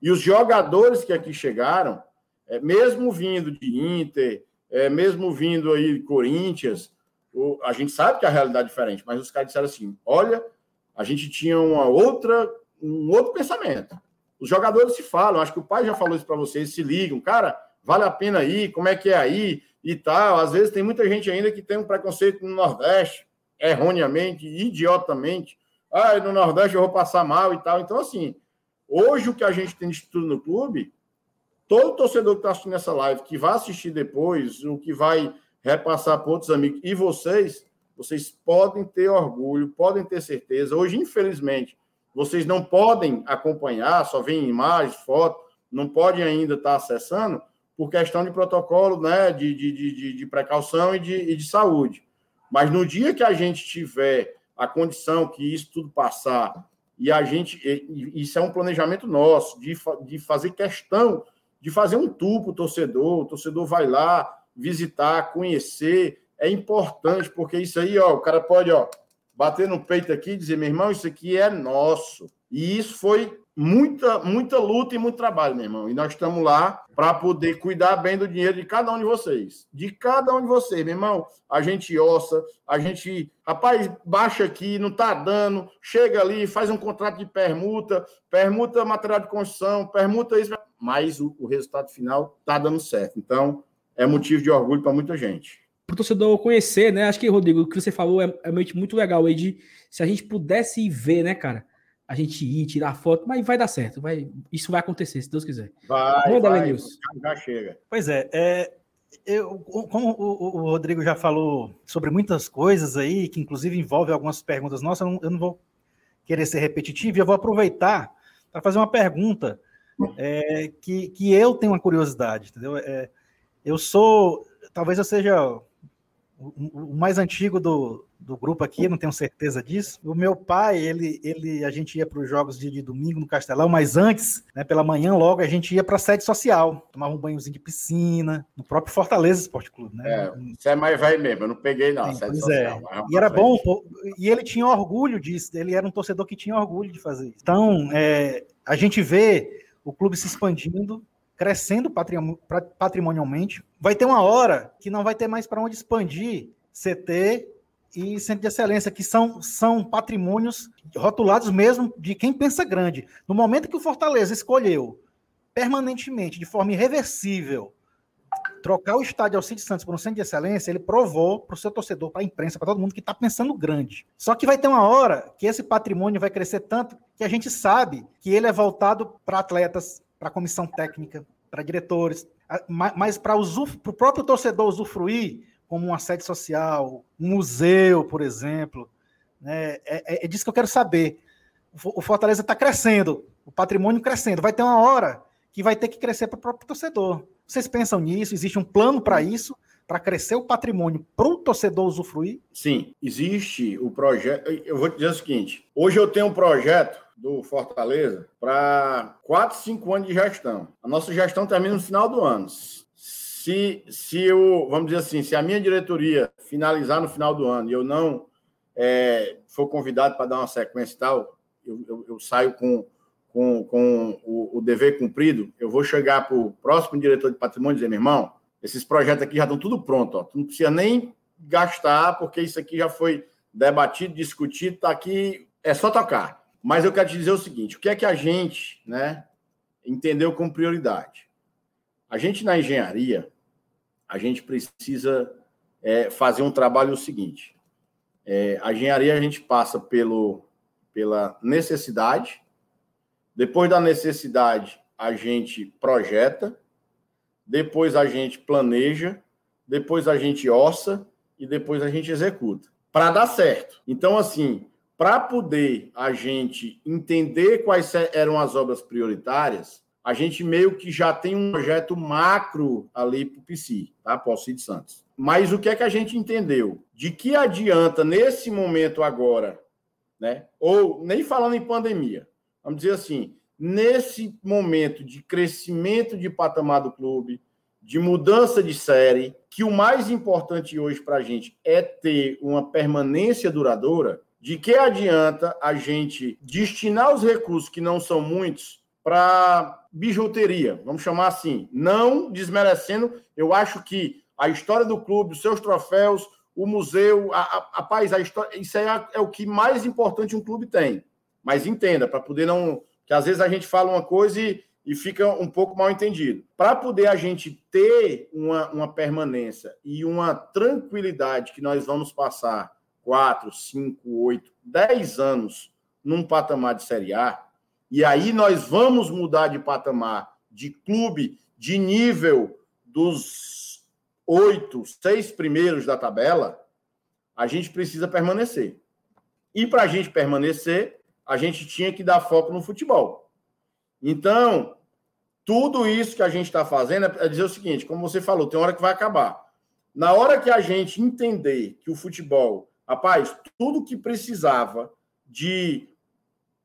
e os jogadores que aqui chegaram, é, mesmo vindo de Inter, é, mesmo vindo aí de Corinthians, o, a gente sabe que a realidade é diferente, mas os caras disseram assim: olha, a gente tinha uma outra, um outro pensamento. Os jogadores se falam, acho que o pai já falou isso para vocês, se ligam, cara, vale a pena ir, como é que é aí e tal. Às vezes tem muita gente ainda que tem um preconceito no Nordeste, erroneamente, idiotamente. Ah, no Nordeste eu vou passar mal e tal. Então, assim, hoje o que a gente tem de estudo no clube, todo torcedor que está assistindo essa live, que vai assistir depois, o que vai repassar para outros amigos, e vocês, vocês podem ter orgulho, podem ter certeza. Hoje, infelizmente, vocês não podem acompanhar, só vem imagens, fotos, não podem ainda estar acessando, por questão de protocolo, né, de, de, de, de precaução e de, e de saúde. Mas no dia que a gente tiver a condição que isso tudo passar, e a gente, isso é um planejamento nosso, de, de fazer questão de fazer um tour para o torcedor, o torcedor vai lá visitar, conhecer, é importante, porque isso aí, ó, o cara pode, ó, bater no peito aqui e dizer, meu irmão, isso aqui é nosso. E isso foi muita, muita luta e muito trabalho, meu irmão. E nós estamos lá para poder cuidar bem do dinheiro de cada um de vocês. De cada um de vocês, meu irmão. A gente ossa, a gente. Rapaz, baixa aqui, não está dando. Chega ali, faz um contrato de permuta, permuta material de construção, permuta isso. Mas o, o resultado final está dando certo. Então, é motivo de orgulho para muita gente. Para o torcedor conhecer, né? Acho que, Rodrigo, o que você falou é, é muito legal aí de se a gente pudesse ver, né, cara? a gente ir, tirar foto, mas vai dar certo. Vai, isso vai acontecer, se Deus quiser. Vai, Manda, vai, já chega. Pois é, é eu, como o, o, Rodrigo já falou sobre muitas coisas aí, que inclusive envolve algumas perguntas nossas, eu não, eu não vou querer ser repetitivo, e eu vou aproveitar para fazer uma pergunta é, que, que eu tenho uma curiosidade, entendeu? É, eu sou, talvez eu seja o, o mais antigo do, do grupo aqui, não tenho certeza disso. O meu pai, ele, ele a gente ia para os jogos de, de, domingo no Castelão, mas antes, né, pela manhã logo, a gente ia para a sede social, tomava um banhozinho de piscina, no próprio Fortaleza Esporte Clube, né? É, você é mais velho mesmo, eu não peguei não, Sim, sede social. É. E era bom, e ele tinha orgulho disso, ele era um torcedor que tinha orgulho de fazer isso. Então, é, a gente vê o clube se expandindo, crescendo patrimonialmente. Vai ter uma hora que não vai ter mais para onde expandir CT e Centro de Excelência, que são, são patrimônios rotulados mesmo de quem pensa grande. No momento que o Fortaleza escolheu permanentemente, de forma irreversível, trocar o estádio Alcides Santos por um centro de excelência, ele provou para o seu torcedor, para a imprensa, para todo mundo que está pensando grande. Só que vai ter uma hora que esse patrimônio vai crescer tanto que a gente sabe que ele é voltado para atletas, para comissão técnica, para diretores, mas para o próprio torcedor usufruir como uma sede social, um museu, por exemplo. Né? É, é, é disso que eu quero saber. O Fortaleza está crescendo, o patrimônio crescendo. Vai ter uma hora que vai ter que crescer para o próprio torcedor. Vocês pensam nisso? Existe um plano para isso? Para crescer o patrimônio para o torcedor usufruir? Sim, existe o projeto. Eu vou te dizer o seguinte: hoje eu tenho um projeto do Fortaleza para 4, 5 anos de gestão. A nossa gestão termina no final do ano se, se eu, vamos dizer assim, se a minha diretoria finalizar no final do ano e eu não é, for convidado para dar uma sequência e tal, eu, eu, eu saio com, com, com o, o, dever cumprido, eu vou chegar para o próximo diretor de patrimônio e dizer, meu irmão, esses projetos aqui já estão tudo pronto, ó. tu não precisa nem gastar, porque isso aqui já foi debatido, discutido, está aqui, é só tocar. Mas eu quero te dizer o seguinte: o que é que a gente né, entendeu como prioridade? A gente na engenharia, a gente precisa é, fazer um trabalho o seguinte: é, a engenharia a gente passa pelo, pela necessidade, depois da necessidade a gente projeta, depois a gente planeja, depois a gente orça e depois a gente executa para dar certo. Então, assim, para poder a gente entender quais eram as obras prioritárias, a gente meio que já tem um projeto macro ali para o PC, tá? Para o Cid Santos. Mas o que é que a gente entendeu? De que adianta nesse momento agora, né? Ou nem falando em pandemia, vamos dizer assim, nesse momento de crescimento de patamar do clube, de mudança de série, que o mais importante hoje para a gente é ter uma permanência duradoura, de que adianta a gente destinar os recursos, que não são muitos, para bijuteria, vamos chamar assim, não desmerecendo, eu acho que a história do clube, os seus troféus, o museu, a, a, a paz, a história, isso é, é o que mais importante um clube tem. Mas entenda, para poder não. Que às vezes a gente fala uma coisa e, e fica um pouco mal entendido. Para poder a gente ter uma, uma permanência e uma tranquilidade que nós vamos passar quatro, cinco, oito, dez anos num patamar de Série A, e aí nós vamos mudar de patamar de clube de nível dos oito, seis primeiros da tabela, a gente precisa permanecer. E para a gente permanecer, a gente tinha que dar foco no futebol. Então, tudo isso que a gente está fazendo é dizer o seguinte: como você falou, tem hora que vai acabar. Na hora que a gente entender que o futebol, rapaz, tudo que precisava de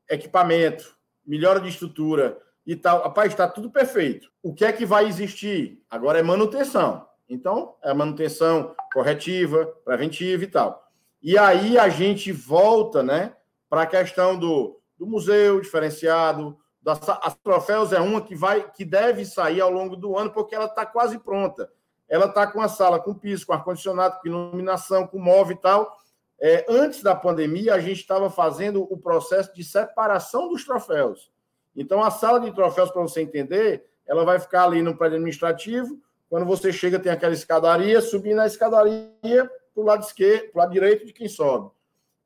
equipamento, melhora de estrutura e tal. Rapaz, está tudo perfeito. O que é que vai existir? Agora é manutenção. Então, é manutenção corretiva, preventiva e tal. E aí a gente volta, né, para a questão do, do museu diferenciado, das, as troféus é uma que vai que deve sair ao longo do ano porque ela está quase pronta. Ela está com a sala com piso, com ar condicionado, com iluminação, com móvel e tal. É, antes da pandemia, a gente estava fazendo o processo de separação dos troféus. Então, a sala de troféus, para você entender, ela vai ficar ali no prédio administrativo. Quando você chega, tem aquela escadaria, subindo a escadaria para o lado esquerdo, para o lado direito de quem sobe.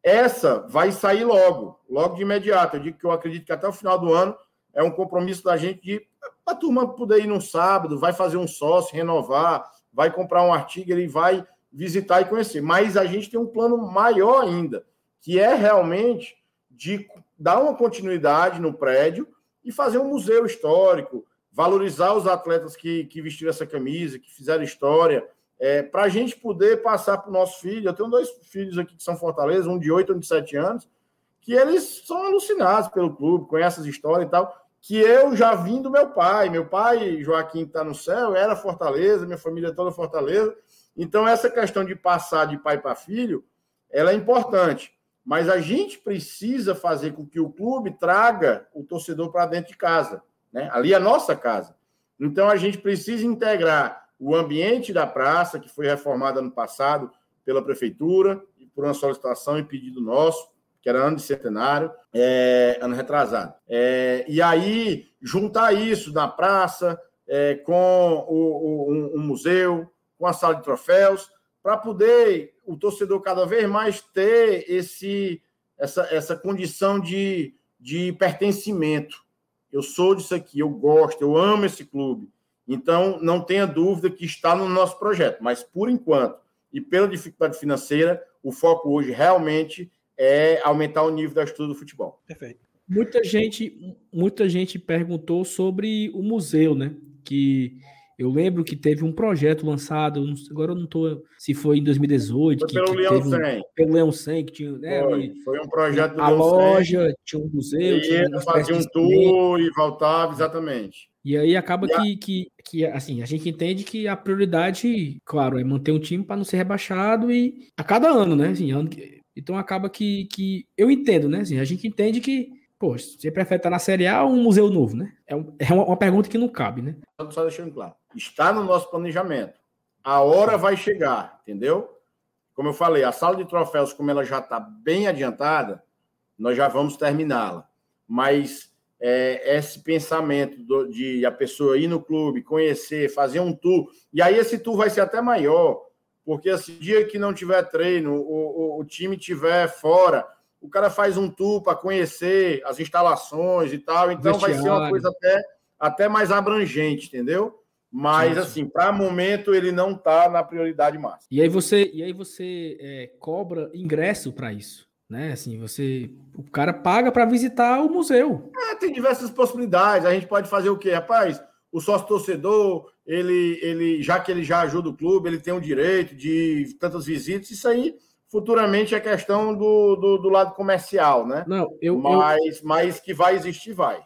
Essa vai sair logo, logo de imediato. Eu digo que eu acredito que até o final do ano é um compromisso da gente de a turma poder ir no sábado, vai fazer um sócio, renovar, vai comprar um artigo, ele vai visitar e conhecer. Mas a gente tem um plano maior ainda, que é realmente de dar uma continuidade no prédio e fazer um museu histórico, valorizar os atletas que, que vestiram essa camisa, que fizeram história, é, para a gente poder passar para o nosso filho. Eu tenho dois filhos aqui que são Fortaleza, um de 8 e um de 7 anos, que eles são alucinados pelo clube, conhecem as histórias e tal, que eu já vim do meu pai. Meu pai, Joaquim, está no céu, era Fortaleza, minha família toda Fortaleza. Então, essa questão de passar de pai para filho, ela é importante. Mas a gente precisa fazer com que o clube traga o torcedor para dentro de casa. Né? Ali é a nossa casa. Então, a gente precisa integrar o ambiente da praça, que foi reformada ano passado pela prefeitura, por uma solicitação e pedido nosso, que era ano de centenário, é, ano retrasado. É, e aí, juntar isso na praça, é, com o, o um, um museu, com a sala de troféus, para poder o torcedor cada vez mais ter esse, essa, essa condição de, de pertencimento. Eu sou disso aqui, eu gosto, eu amo esse clube. Então, não tenha dúvida que está no nosso projeto, mas por enquanto, e pela dificuldade financeira, o foco hoje realmente é aumentar o nível da estrutura do futebol. Perfeito. Muita gente, muita gente perguntou sobre o museu, né? Que eu lembro que teve um projeto lançado, agora eu não estou se foi em 2018. Foi que, pelo que Leão teve 100. Um, pelo Leão 100, que tinha. Né, foi, foi um projeto do A Leão loja, 100. tinha um museu. E tinha fazia um tour e voltava, exatamente. E aí acaba que, que, que, assim, a gente entende que a prioridade, claro, é manter um time para não ser rebaixado e a cada ano, né? Assim, ano, então acaba que, que eu entendo, né? Assim, a gente entende que Pô, você prefere estar na Série A ou um museu novo, né? É, um, é uma, uma, pergunta que não cabe, né? Só deixando claro. Está no nosso planejamento. A hora vai chegar, entendeu? Como eu falei, a sala de troféus, como ela já está bem adiantada, nós já vamos terminá-la. Mas é, esse pensamento do, de a pessoa ir no clube, conhecer, fazer um tour, e aí esse tour vai ser até maior, porque esse assim, dia que não tiver treino, o, o, o time tiver fora, o cara faz um tour para conhecer as instalações e tal, então vai ser uma coisa até, até mais abrangente, entendeu? Mas, assim, para momento ele não está na prioridade máxima. E aí você, e aí você é, cobra ingresso para isso? Né? Assim, você. O cara paga para visitar o museu. É, tem diversas possibilidades. A gente pode fazer o quê? Rapaz, o sócio torcedor, ele, ele, já que ele já ajuda o clube, ele tem o direito de tantas visitas, isso aí futuramente é questão do, do, do lado comercial, né? Não, eu. Mas, eu... mas que vai existir, vai.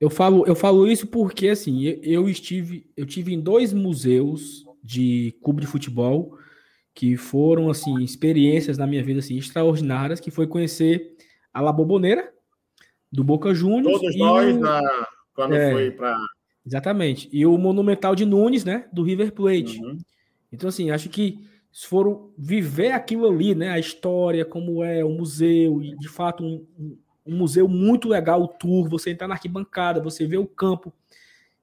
Eu falo, eu falo isso porque assim, eu estive, eu tive em dois museus de clube de futebol que foram assim experiências na minha vida assim extraordinárias, que foi conhecer a La Boboneira do Boca Juniors Todos nós o... na... quando é, foi para Exatamente. E o Monumental de Nunes, né, do River Plate. Uhum. Então assim, acho que se foram viver aquilo ali, né, a história, como é o museu e de fato um, um, um museu muito legal, o tour, você entrar na arquibancada, você vê o campo.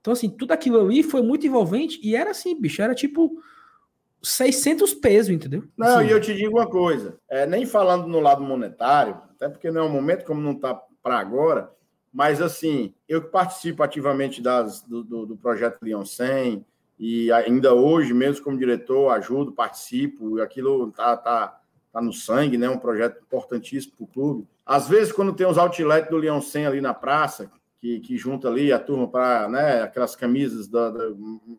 Então assim, tudo aquilo ali foi muito envolvente e era assim, bicho, era tipo 600 pesos, entendeu? Não, Sim. e eu te digo uma coisa, é, nem falando no lado monetário, até porque não é um momento como não está para agora, mas assim, eu que participo ativamente das, do, do, do projeto Leão 100 e ainda hoje, mesmo como diretor, ajudo, participo, aquilo tá, tá, tá no sangue, né? Um projeto importantíssimo para o clube. Às vezes, quando tem os outlets do Leão 100 ali na praça, que, que junta ali a turma para né, aquelas camisas, da, da,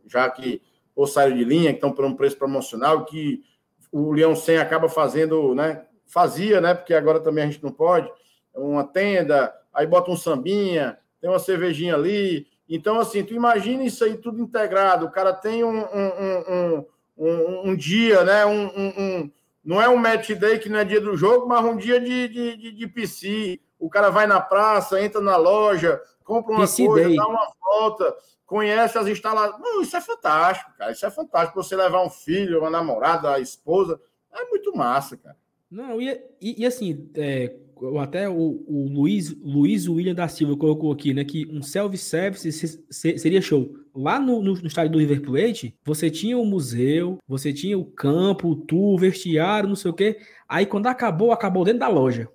já que ou saíram de linha, que estão por um preço promocional, que o Leão 100 acaba fazendo, né? Fazia, né? Porque agora também a gente não pode. Uma tenda, aí bota um sambinha, tem uma cervejinha ali. Então, assim, tu imagina isso aí tudo integrado. O cara tem um, um, um, um dia, né? Um, não é um match day que não é dia do jogo, mas um dia de, de, de, de PC. O cara vai na praça, entra na loja, compra uma PC coisa, day. dá uma volta, conhece as instalações. Isso é fantástico, cara. Isso é fantástico. Você levar um filho, uma namorada, a esposa, é muito massa, cara. Não, e, e, e assim, é, até o, o Luiz, Luiz William da Silva colocou aqui, né, que um self-service seria show. Lá no, no, no, estádio do River Plate, você tinha o museu, você tinha o campo, o tour, o vestiário, não sei o quê. Aí quando acabou, acabou dentro da loja.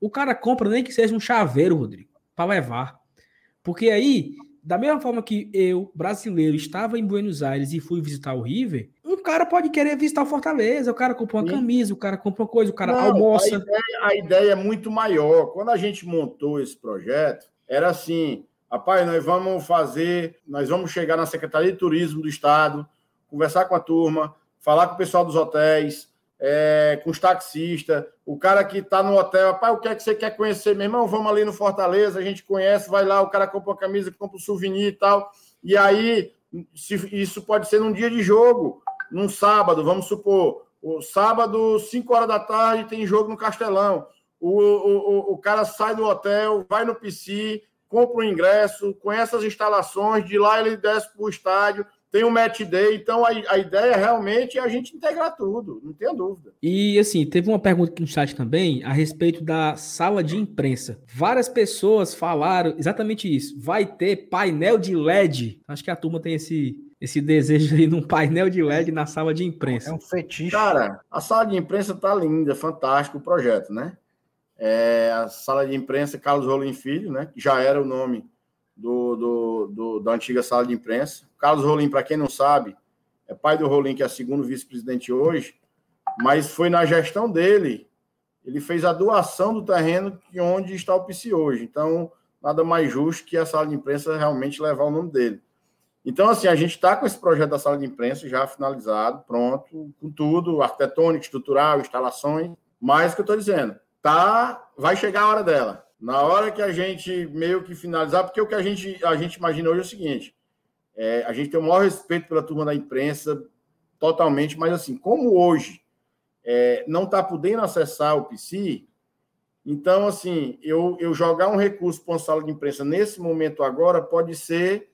O cara compra nem que seja um chaveiro, Rodrigo, para levar. Porque aí da mesma forma que eu, brasileiro, estava em Buenos Aires e fui visitar o River, cara pode querer visitar o Fortaleza, o cara compra uma Sim. camisa, o cara compra uma coisa, o cara Não, almoça. A ideia, a ideia, é muito maior. Quando a gente montou esse projeto, era assim: rapaz, nós vamos fazer, nós vamos chegar na Secretaria de Turismo do Estado, conversar com a turma, falar com o pessoal dos hotéis, é, com os taxistas, o cara que está no hotel, pai, o que é que você quer conhecer, meu irmão? Vamos ali no Fortaleza, a gente conhece, vai lá, o cara compra uma camisa, compra um souvenir e tal. E aí, se, isso pode ser num dia de jogo, num sábado, vamos supor, o sábado, 5 horas da tarde, tem jogo no Castelão. O, o, o cara sai do hotel, vai no PC, compra o um ingresso, conhece as instalações, de lá ele desce para o estádio, tem um match day, então a, a ideia realmente é a gente integrar tudo, não tenha dúvida. E assim, teve uma pergunta aqui no chat também a respeito da sala de imprensa. Várias pessoas falaram exatamente isso. Vai ter painel de LED. Acho que a turma tem esse, esse desejo aí num painel de LED na sala de imprensa. É um fetiche. Cara, a sala de imprensa tá linda, fantástico o projeto, né? É, a sala de imprensa Carlos Rolim Filho, né? Que já era o nome do, do, do, da antiga sala de imprensa. Carlos Rolim, para quem não sabe, é pai do Rolim, que é segundo vice-presidente hoje, mas foi na gestão dele, ele fez a doação do terreno onde está o PC hoje. Então, nada mais justo que a sala de imprensa realmente levar o nome dele. Então, assim, a gente está com esse projeto da sala de imprensa já finalizado, pronto, com tudo, arquitetônico, estrutural, instalações, mas o que eu estou dizendo, tá, vai chegar a hora dela. Na hora que a gente meio que finalizar, porque o que a gente, a gente imagina hoje é o seguinte: é, a gente tem o maior respeito pela turma da imprensa, totalmente, mas assim, como hoje é, não está podendo acessar o PC, então, assim, eu, eu jogar um recurso para uma sala de imprensa nesse momento agora pode ser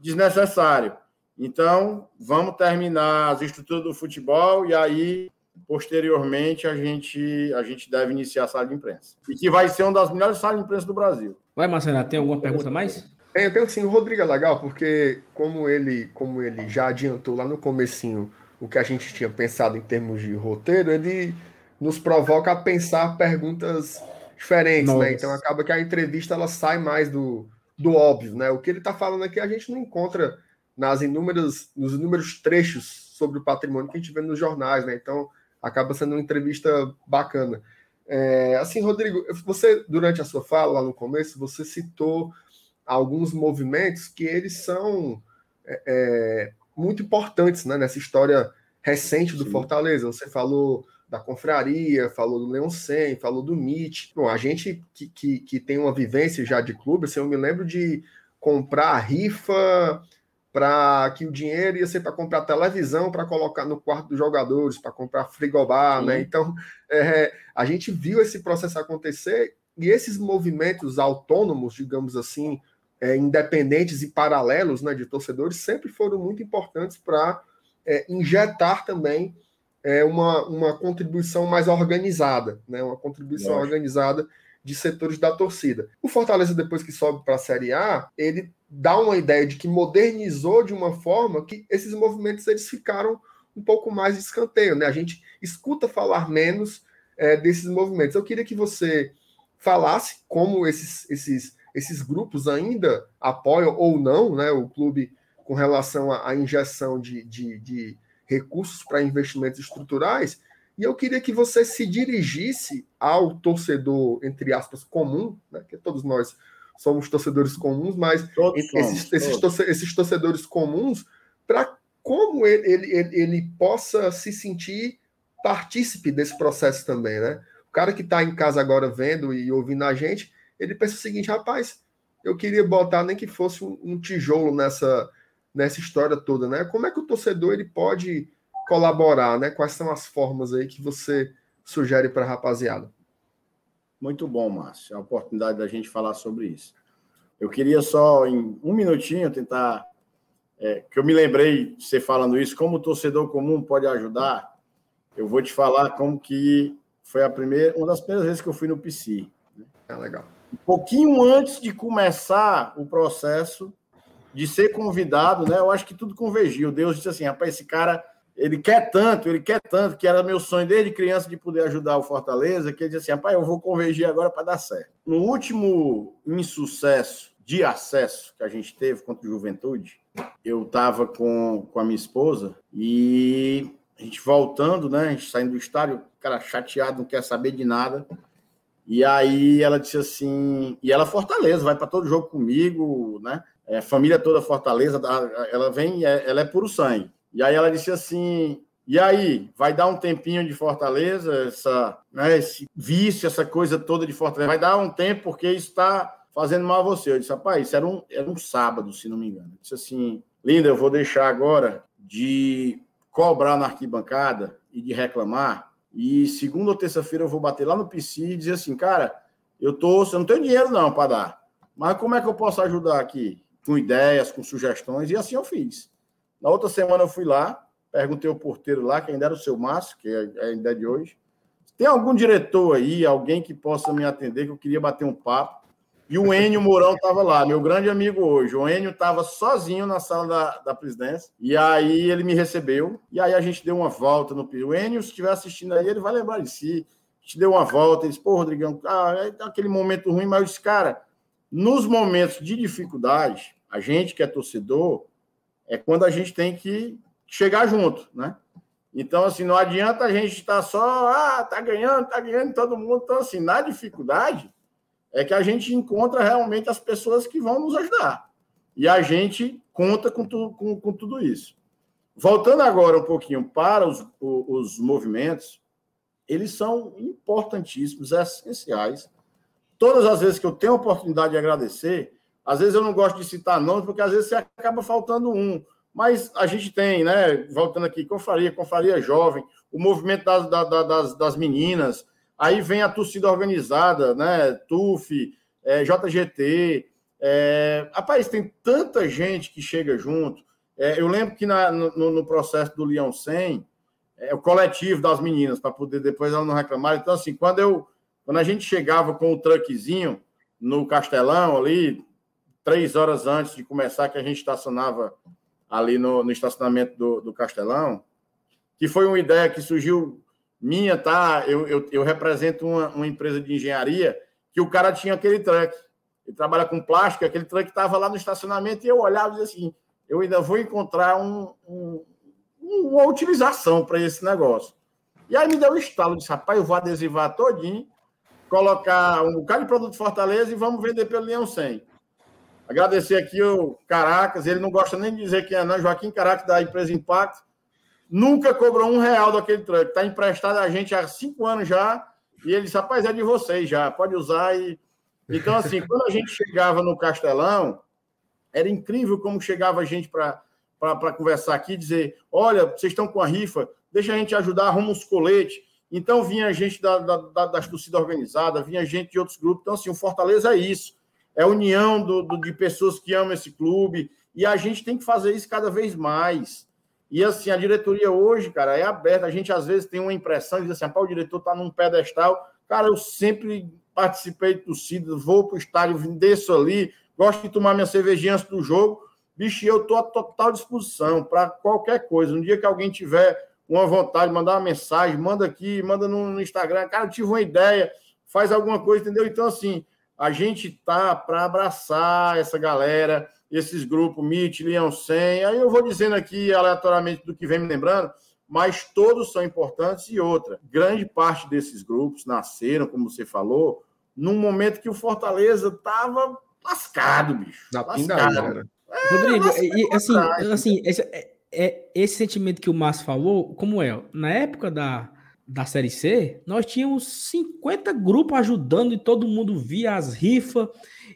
desnecessário. Então, vamos terminar as estruturas do futebol e aí posteriormente a gente, a gente deve iniciar a sala de imprensa. E que vai ser uma das melhores salas de imprensa do Brasil. Vai, Marcelo, tem alguma pergunta mais? É, eu tenho sim, o Rodrigo é legal, porque como ele, como ele já adiantou lá no comecinho o que a gente tinha pensado em termos de roteiro, ele nos provoca a pensar perguntas diferentes, né? Nossa. né? Então acaba que a entrevista ela sai mais do, do óbvio, né? O que ele está falando aqui a gente não encontra nas inúmeras, nos inúmeros trechos sobre o patrimônio que a gente vê nos jornais, né? Então acaba sendo uma entrevista bacana. É, assim, Rodrigo, você, durante a sua fala lá no começo, você citou alguns movimentos que eles são é, é muito importantes né, nessa história recente do Sim. Fortaleza. Você falou da confraria, falou do Leão 100, falou do MIT. Bom, a gente que, que, que, tem uma vivência já de clube, assim, eu me lembro de comprar rifa para que o dinheiro ia ser para comprar televisão para colocar no quarto dos jogadores, para comprar frigobar, né? Então, é, a gente viu esse processo acontecer e esses movimentos autônomos, digamos assim, é, independentes e paralelos né, de torcedores sempre foram muito importantes para é, injetar também é, uma, uma contribuição mais organizada, né, uma contribuição organizada de setores da torcida. O Fortaleza, depois que sobe para a Série A, ele dá uma ideia de que modernizou de uma forma que esses movimentos eles ficaram um pouco mais de escanteio. Né? A gente escuta falar menos é, desses movimentos. Eu queria que você falasse como esses, esses esses grupos ainda apoiam ou não né, o clube com relação à, injeção de, de, de recursos para investimentos estruturais. E eu queria que você se dirigisse ao torcedor, entre aspas, comum, né, que todos nós somos torcedores comuns, mas esses, esses, torcedores, esses, torcedores comuns, para como ele, ele, ele, ele, possa se sentir partícipe desse processo também, né? O cara que está em casa agora vendo e ouvindo a gente, ele pensa o seguinte, rapaz, eu queria botar nem que fosse um, um tijolo nessa, nessa história toda, né? Como é que o torcedor ele pode colaborar, né? Quais são as formas aí que você sugere para a rapaziada? Muito bom, Márcio. É a oportunidade da gente falar sobre isso. Eu queria só, em um minutinho, tentar. É, que eu me lembrei de você falando isso, como o torcedor comum pode ajudar. Eu vou te falar como que foi a primeira, uma das primeiras vezes que eu fui no PC. Né? É legal um pouquinho antes de começar o processo de ser convidado, né? Eu acho que tudo convergiu. Deus disse assim: rapaz, esse cara, ele quer tanto, ele quer tanto, que era meu sonho desde criança de poder ajudar o Fortaleza, que ele disse assim: rapaz, eu vou convergir agora para dar certo. No último insucesso de acesso que a gente teve contra o Juventude, eu estava com, com a minha esposa e a gente voltando, né? A gente saindo do estádio, cara chateado, não quer saber de nada. E aí ela disse assim, e ela Fortaleza, vai para todo jogo comigo, né? É, família toda Fortaleza, ela vem, é, ela é puro sangue. E aí ela disse assim, e aí, vai dar um tempinho de Fortaleza, essa, né, esse vício, essa coisa toda de Fortaleza, vai dar um tempo porque está fazendo mal a você. Eu disse, rapaz, isso era um, era um sábado, se não me engano. Eu disse assim, linda, eu vou deixar agora de cobrar na arquibancada e de reclamar, e segunda ou terça-feira eu vou bater lá no PC e dizer assim, cara, eu tô, eu não tenho dinheiro não para dar, mas como é que eu posso ajudar aqui? Com ideias, com sugestões, e assim eu fiz. Na outra semana eu fui lá, perguntei ao porteiro lá, que ainda era o seu Márcio, que é ainda é de hoje. Tem algum diretor aí, alguém que possa me atender, que eu queria bater um papo? E o Enio Mourão estava lá, meu grande amigo hoje. O Enio estava sozinho na sala da, da presidência. E aí ele me recebeu. E aí a gente deu uma volta no O Enio, se estiver assistindo aí, ele vai lembrar de si. A gente deu uma volta. Ele disse, pô, Rodrigão, ah, é aquele momento ruim, mas eu disse, cara, nos momentos de dificuldade, a gente que é torcedor, é quando a gente tem que chegar junto, né? Então, assim, não adianta a gente estar só, ah, tá ganhando, tá ganhando todo mundo. Então, assim, na dificuldade, é que a gente encontra realmente as pessoas que vão nos ajudar. E a gente conta com, tu, com, com tudo isso. Voltando agora um pouquinho para os, os movimentos, eles são importantíssimos, essenciais. Todas as vezes que eu tenho a oportunidade de agradecer, às vezes eu não gosto de citar nomes, porque às vezes você acaba faltando um. Mas a gente tem, né? Voltando aqui, Confraria, Confraria Jovem, o movimento das, das, das meninas, Aí vem a torcida organizada, né? TUF, é, JGT. É... Rapaz, tem tanta gente que chega junto. É, eu lembro que na, no, no, processo do Leão 100, é o coletivo das meninas, para poder depois elas não reclamarem. Então, assim, quando, eu, quando a gente chegava com o truckzinho no Castelão, ali, três horas antes de começar, que a gente estacionava ali no, no estacionamento do, do Castelão, que foi uma ideia que surgiu minha, tá? Eu, eu, eu represento uma, uma, empresa de engenharia que o cara tinha aquele truck. Ele trabalha com plástico, aquele truck estava lá no estacionamento e eu olhava e dizia assim: eu ainda vou encontrar um, um, uma utilização para esse negócio. E aí me deu um estalo, disse, rapaz, eu vou adesivar todinho colocar um bocado de produto Fortaleza e vamos vender pelo Leão 100. Agradecer aqui o Caracas, ele não gosta nem de dizer quem é, não. Joaquim Caracas, da empresa Impacto. Nunca cobrou um real daquele truck. Está emprestado a gente há cinco anos já. E ele disse: rapaz, é de vocês já, pode usar. E... Então, assim, quando a gente chegava no Castelão, era incrível como chegava a gente para conversar aqui, dizer: olha, vocês estão com a rifa, deixa a gente ajudar, arruma uns coletes. Então vinha gente da, da, das torcidas organizadas, vinha gente de outros grupos. Então, assim, o Fortaleza é isso. É união do, do, de pessoas que amam esse clube. E a gente tem que fazer isso cada vez mais. E assim, a diretoria hoje, cara, é aberta. A gente às vezes tem uma impressão de dizer assim: ah, o diretor está num pedestal. Cara, eu sempre participei de torcida, vou para o estádio, desço ali, gosto de tomar minha cervejinha antes do jogo. Bicho, eu estou à total disposição para qualquer coisa. Um dia que alguém tiver uma vontade, mandar uma mensagem, manda aqui, manda no, no Instagram. Cara, eu tive uma ideia, faz alguma coisa, entendeu? Então, assim, a gente tá para abraçar essa galera, esses grupos, MIT, Leão 100. Aí eu vou dizendo aqui aleatoriamente do que vem me lembrando, mas todos são importantes. E outra, grande parte desses grupos nasceram, como você falou, num momento que o Fortaleza tava lascado, bicho. Da lascado. É, Rodrigo, e, assim, assim esse, é, é, esse sentimento que o Márcio falou, como é? Na época da, da Série C, nós tínhamos 50 grupos ajudando e todo mundo via as rifas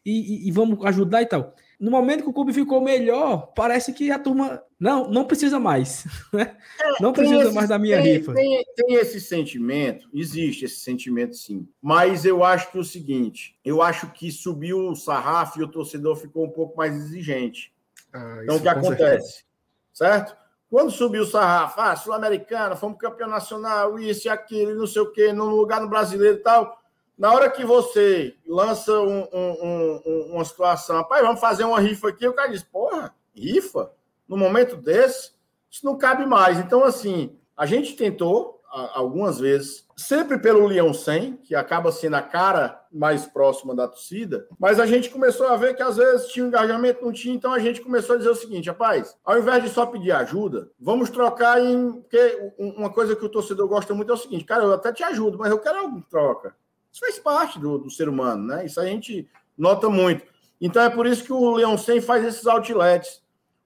e, e, e, vamos ajudar e tal. No momento que o clube ficou melhor, parece que a turma não não precisa mais. Né? É, não precisa esse, mais da minha tem, rifa. Tem, tem esse sentimento, existe esse sentimento sim. Mas eu acho que é o seguinte: eu acho que subiu o sarrafo e o torcedor ficou um pouco mais exigente. Ah, então, o que acontece? Certeza certo? Quando subiu o sarrafo, ah, Sul-Americana, fomos campeão nacional, isso e aquilo, não sei o quê, no lugar no brasileiro e tal. Na hora que você lança um, um, um, uma situação, rapaz, vamos fazer uma rifa aqui, o cara diz, porra, rifa? No momento desse, isso não cabe mais. Então, assim, a gente tentou, algumas vezes, sempre pelo Leão 100, que acaba sendo a cara mais próxima da torcida, mas a gente começou a ver que às vezes tinha um engajamento, não tinha, então a gente começou a dizer o seguinte, rapaz, ao invés de só pedir ajuda, vamos trocar em... Porque uma coisa que o torcedor gosta muito é o seguinte, cara, eu até te ajudo, mas eu quero algo troca. Isso faz parte do, do ser humano, né? Isso a gente nota muito. Então é por isso que o Leão 100 faz esses outlets.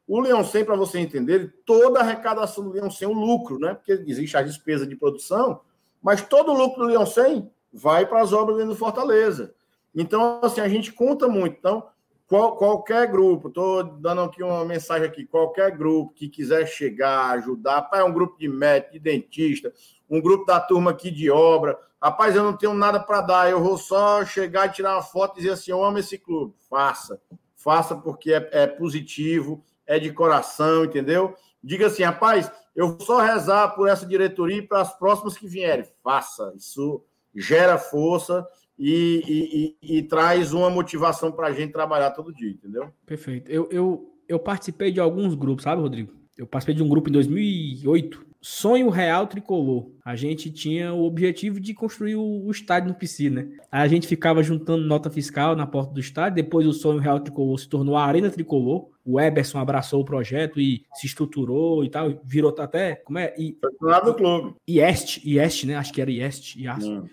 O Leão 100, para você entender, toda a arrecadação do Leão 100 é o lucro, né? Porque existe a despesa de produção, mas todo o lucro do Leão 100 vai para as obras dentro do Fortaleza. Então, assim, a gente conta muito. Então, qual, qualquer grupo, estou dando aqui uma mensagem aqui, qualquer grupo que quiser chegar, ajudar, rapaz, é um grupo de médico, de dentista, um grupo da turma aqui de obra, rapaz, eu não tenho nada para dar, eu vou só chegar e tirar uma foto e dizer assim, eu amo esse clube. Faça. Faça porque é, é positivo, é de coração, entendeu? Diga assim, rapaz, eu vou só rezar por essa diretoria e para as próximas que vierem. Faça. Isso gera força e, e, e, e traz uma motivação para a gente trabalhar todo dia, entendeu? Perfeito. Eu, eu, eu participei de alguns grupos, sabe, Rodrigo? Eu participei de um grupo em 2008, Sonho Real Tricolor. A gente tinha o objetivo de construir o, estádio no PC, né? Aí a gente ficava juntando nota fiscal na porta do estádio. Depois o Sonho Real Tricolor se tornou a Arena Tricolor. O Eberson abraçou o projeto e se estruturou e tal. Virou até. Como é? E, Foi do lado do clube. IEST, IEST, né? Acho que era IEST. IEST. Hum.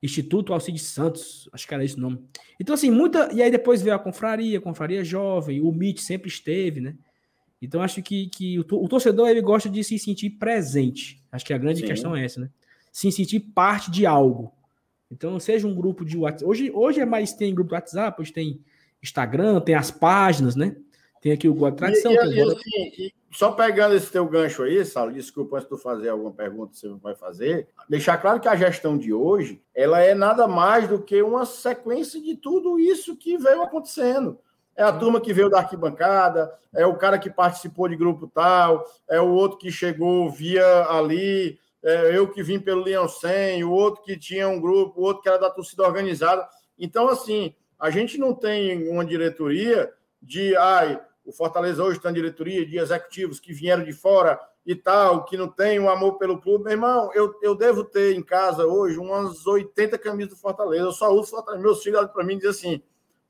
Instituto Alcides Santos, acho que era esse o nome. Então, assim, muita. E aí depois veio a confraria, a confraria jovem, o MIT sempre esteve, né? Então, acho que, que o, o, torcedor ele gosta de se sentir presente. Acho que a grande Sim. questão é essa, né? Se sentir parte de algo. Então, seja um grupo de WhatsApp. Hoje, hoje é mais tem grupo de WhatsApp, hoje tem Instagram, tem as páginas, né? Tem aqui o Guarda Tradição. E, e, assim, só pegando esse teu gancho aí, Saulo, desculpa antes de tu fazer alguma pergunta, você vai fazer. Deixar claro que a gestão de hoje, ela é nada mais do que uma sequência de tudo isso que veio acontecendo é a turma que veio da arquibancada, é o cara que participou de grupo tal, é o outro que chegou via ali, é eu que vim pelo Leão 100, o outro que tinha um grupo, o outro que era da torcida organizada. Então, assim, a gente não tem uma diretoria de, ai, o Fortaleza hoje está em diretoria de executivos que vieram de fora e tal, que não tem um amor pelo clube. Meu irmão, eu, eu devo ter em casa hoje umas 80 camisas do Fortaleza. Eu só uso Fortaleza. Meus filhos olham para mim e dizem assim: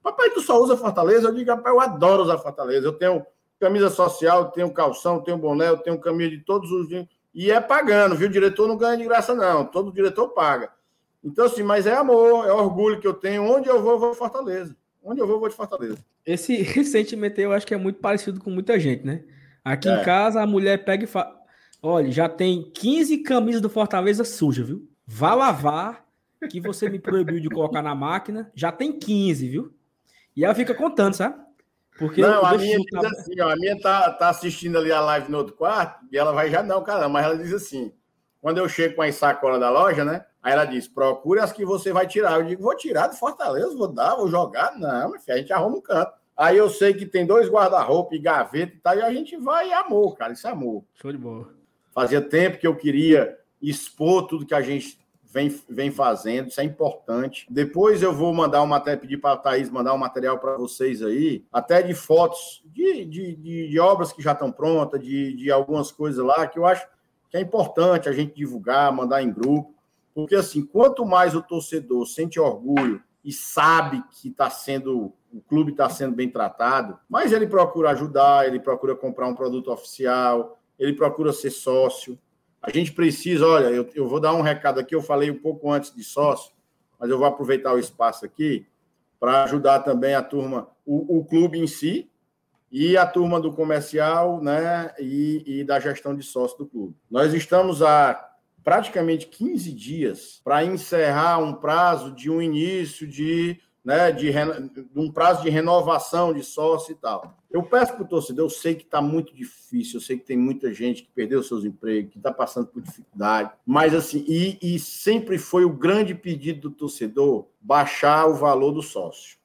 Papai, tu só usa Fortaleza? Eu digo, rapaz, eu adoro usar Fortaleza. Eu tenho camisa social, tenho calção, tenho boné, eu tenho camisa de todos os dias. E é pagando, viu? O diretor não ganha de graça, não. Todo diretor paga. Então, assim, mas é amor, é orgulho que eu tenho. Onde eu vou, eu vou de Fortaleza. Onde eu vou, eu vou de Fortaleza. Esse, esse sentimento eu acho que é muito parecido com muita gente, né? Aqui é. em casa, a mulher pega e fala: Olha, já tem 15 camisas do Fortaleza suja, viu? Vá lavar, que você me proibiu de colocar na máquina. Já tem 15, viu? E ela fica contando, sabe? Porque não, a minha diz assim, ó, a minha tá, tá assistindo ali a live no outro quarto, e ela vai já não, cara, mas ela diz assim: quando eu chego com as sacolas da loja, né? Aí ela diz: procure as que você vai tirar. Eu digo: vou tirar do Fortaleza, vou dar, vou jogar. Não, a gente arruma um canto. Aí eu sei que tem dois guarda-roupa e gaveta e tal, e a gente vai e amor, cara, isso é amor. Show de bola. Fazia tempo que eu queria expor tudo que a gente vem, vem fazendo, isso é importante. Depois eu vou mandar uma matéria, pedir para a Thaís mandar um material para vocês aí, até de fotos de, de, de, de, obras que já estão prontas, de, de algumas coisas lá, que eu acho que é importante a gente divulgar, mandar em grupo, porque assim, quanto mais o torcedor sente orgulho e sabe que está sendo o clube está sendo bem tratado, mais ele procura ajudar, ele procura comprar um produto oficial, ele procura ser sócio. A gente precisa, olha, eu, eu vou dar um recado aqui, eu falei um pouco antes de sócio, mas eu vou aproveitar o espaço aqui para ajudar também a turma, o, o, clube em si e a turma do comercial, né, e, e da gestão de sócio do clube. Nós estamos há praticamente 15 dias para encerrar um prazo de um início de né, de, de, um prazo de renovação de sócio e tal. Eu peço para o torcedor, eu sei que está muito difícil, eu sei que tem muita gente que perdeu seus empregos, que está passando por dificuldade, mas assim, e, e sempre foi o grande pedido do torcedor baixar o valor do sócio.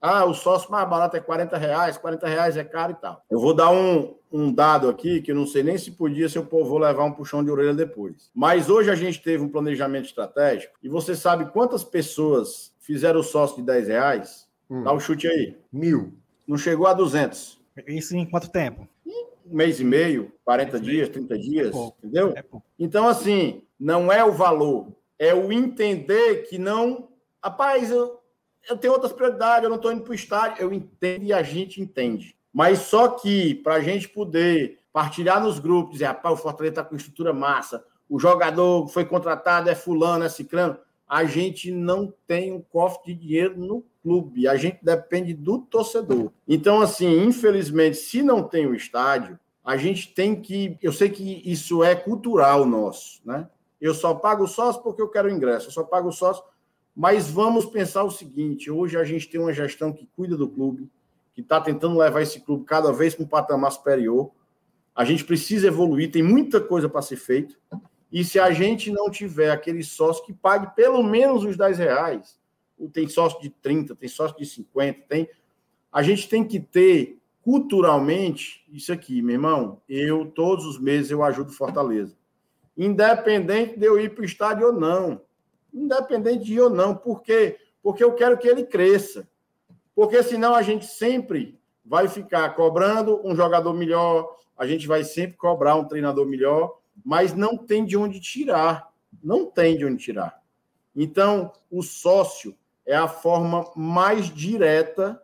Ah, o sócio mais barato é 40 reais, 40 reais é caro e tal. Eu vou dar um, um dado aqui que eu não sei nem se podia, se eu vou levar um puxão de orelha depois. Mas hoje a gente teve um planejamento estratégico e você sabe quantas pessoas fizeram o sócio de 10 reais? Hum. Dá o um chute aí. Mil. Não chegou a 200. Isso em quanto tempo? Um mês e meio, 40 dias, 30 dias, é entendeu? É então, assim, não é o valor, é o entender que não. Rapaz, eu, eu tenho outras prioridades, eu não estou indo para o estádio. Eu entendo e a gente entende. Mas só que para a gente poder partilhar nos grupos, dizer, rapaz, o Fortaleza está com estrutura massa, o jogador foi contratado é fulano, é ciclano, a gente não tem um cofre de dinheiro no clube, a gente depende do torcedor. Então, assim, infelizmente, se não tem o estádio, a gente tem que. Eu sei que isso é cultural nosso, né? Eu só pago sócio porque eu quero ingresso, eu só pago sócio mas vamos pensar o seguinte: hoje a gente tem uma gestão que cuida do clube, que está tentando levar esse clube cada vez para um patamar superior. A gente precisa evoluir, tem muita coisa para ser feito. E se a gente não tiver aquele sócio que pague pelo menos os 10 reais, tem sócio de 30, tem sócio de 50, tem. A gente tem que ter culturalmente isso aqui, meu irmão. Eu, todos os meses, eu ajudo Fortaleza. Independente de eu ir para o estádio ou não independente de ir ou não. Por quê? Porque eu quero que ele cresça. Porque senão a gente sempre vai ficar cobrando um jogador melhor, a gente vai sempre cobrar um treinador melhor, mas não tem de onde tirar. Não tem de onde tirar. Então, o sócio é a forma mais direta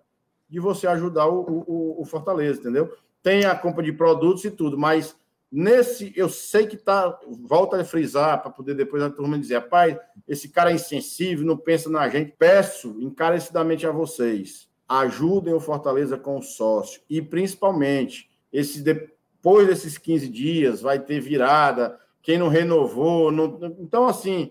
de você ajudar o, o, o Fortaleza, entendeu? Tem a compra de produtos e tudo, mas Nesse, eu sei que tá. Volta a frisar para poder depois a turma dizer, pai, esse cara é insensível, não pensa na gente. Peço encarecidamente a vocês, ajudem o Fortaleza com o sócio. E principalmente, esse, depois desses 15 dias, vai ter virada. Quem não renovou. Não, então, assim,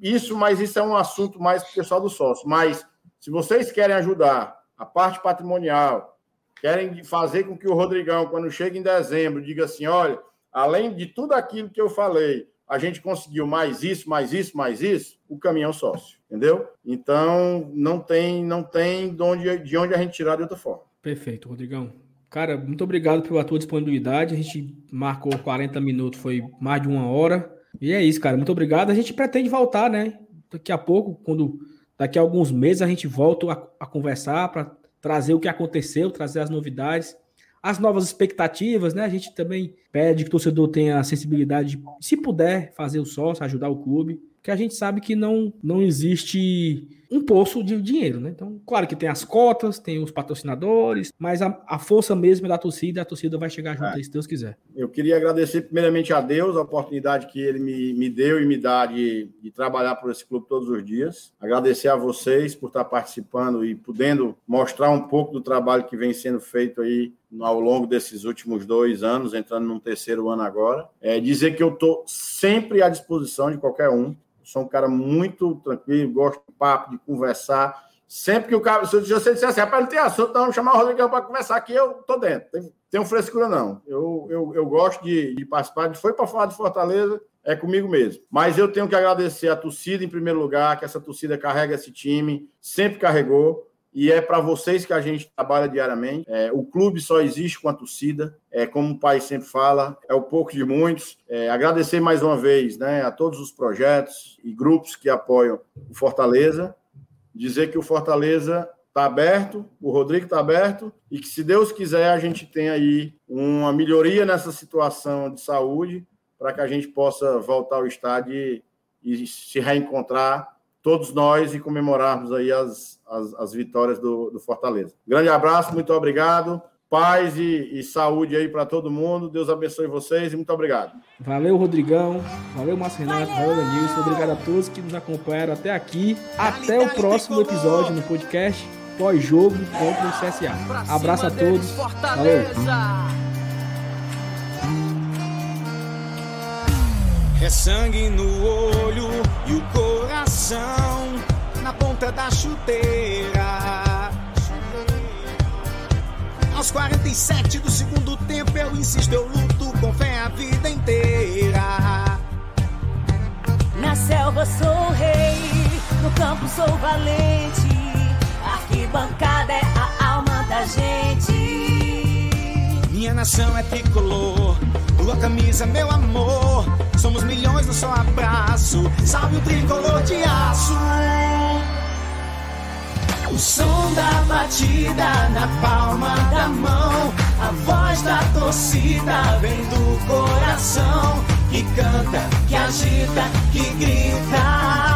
isso, mas isso é um assunto mais para o pessoal do sócio. Mas se vocês querem ajudar a parte patrimonial, querem fazer com que o Rodrigão, quando chega em dezembro, diga assim: olha, além de tudo aquilo que eu falei, a gente conseguiu mais isso, mais isso, mais isso, o caminhão sócio, entendeu? Então não tem, não tem de onde, de onde a gente tirar de outra forma. Perfeito, Rodrigão. Cara, muito obrigado pela tua disponibilidade. A gente marcou 40 minutos, foi mais de uma hora. E é isso, cara. Muito obrigado. A gente pretende voltar, né? Daqui a pouco, quando daqui a alguns meses a gente volta a, a conversar para trazer o que aconteceu, trazer as novidades, as novas expectativas, né? A gente também pede que o torcedor tenha a sensibilidade, de, se puder, fazer o sócio, ajudar o clube, que a gente sabe que não, não existe um poço de dinheiro, né? Então, claro que tem as cotas, tem os patrocinadores, mas a, a força mesmo é da torcida, a torcida vai chegar junto é. aí, se Deus quiser. Eu queria agradecer primeiramente a Deus a oportunidade que ele me, me deu e me dá de, de trabalhar por esse clube todos os dias. Agradecer a vocês por estar participando e podendo mostrar um pouco do trabalho que vem sendo feito aí ao longo desses últimos dois anos, entrando num terceiro ano agora. É dizer que eu estou sempre à disposição de qualquer um. Sou um cara muito tranquilo, gosto de papo, de conversar. Sempre que o cara, se você disser assim, rapaz, não tem assunto, não, chamar o Rodrigo para conversar aqui, eu tô dentro. Tem, tem um frescura, não. Eu, eu, eu gosto de, de participar. Foi para falar de Fortaleza, é comigo mesmo. Mas eu tenho que agradecer a torcida em primeiro lugar, que essa torcida carrega esse time, sempre carregou e é para vocês que a gente trabalha diariamente. É, o clube só existe com a torcida, é, como o pai sempre fala, é o pouco de muitos. É, agradecer mais uma vez né, a todos os projetos e grupos que apoiam o Fortaleza. Dizer que o Fortaleza está aberto, o Rodrigo está aberto, e que, se Deus quiser, a gente tem aí uma melhoria nessa situação de saúde para que a gente possa voltar ao estádio e, e se reencontrar todos nós e comemorarmos aí as, as, as vitórias do, do, Fortaleza. Grande abraço, muito obrigado. Paz e, e saúde aí para todo mundo. Deus abençoe vocês e muito obrigado. Valeu, Rodrigão. Valeu, Márcio Renato. Valeu, Denilson. Obrigado a todos que nos acompanharam até aqui. Até o próximo episódio no podcast pós-jogo contra o CSA. Abraço a todos. Valeu. É sangue no olho e o coração na ponta da chuteira. Aos 47 do segundo tempo eu insisto, eu luto com fé a vida inteira. Na selva sou rei, no campo sou valente. Arquibancada é a alma da gente. Minha nação é tricolor tua camisa, meu amor. Somos milhões no seu abraço. Salve o tricolor de aço. O som da batida na palma da mão. A voz da torcida vem do coração. Que canta, que agita, que grita.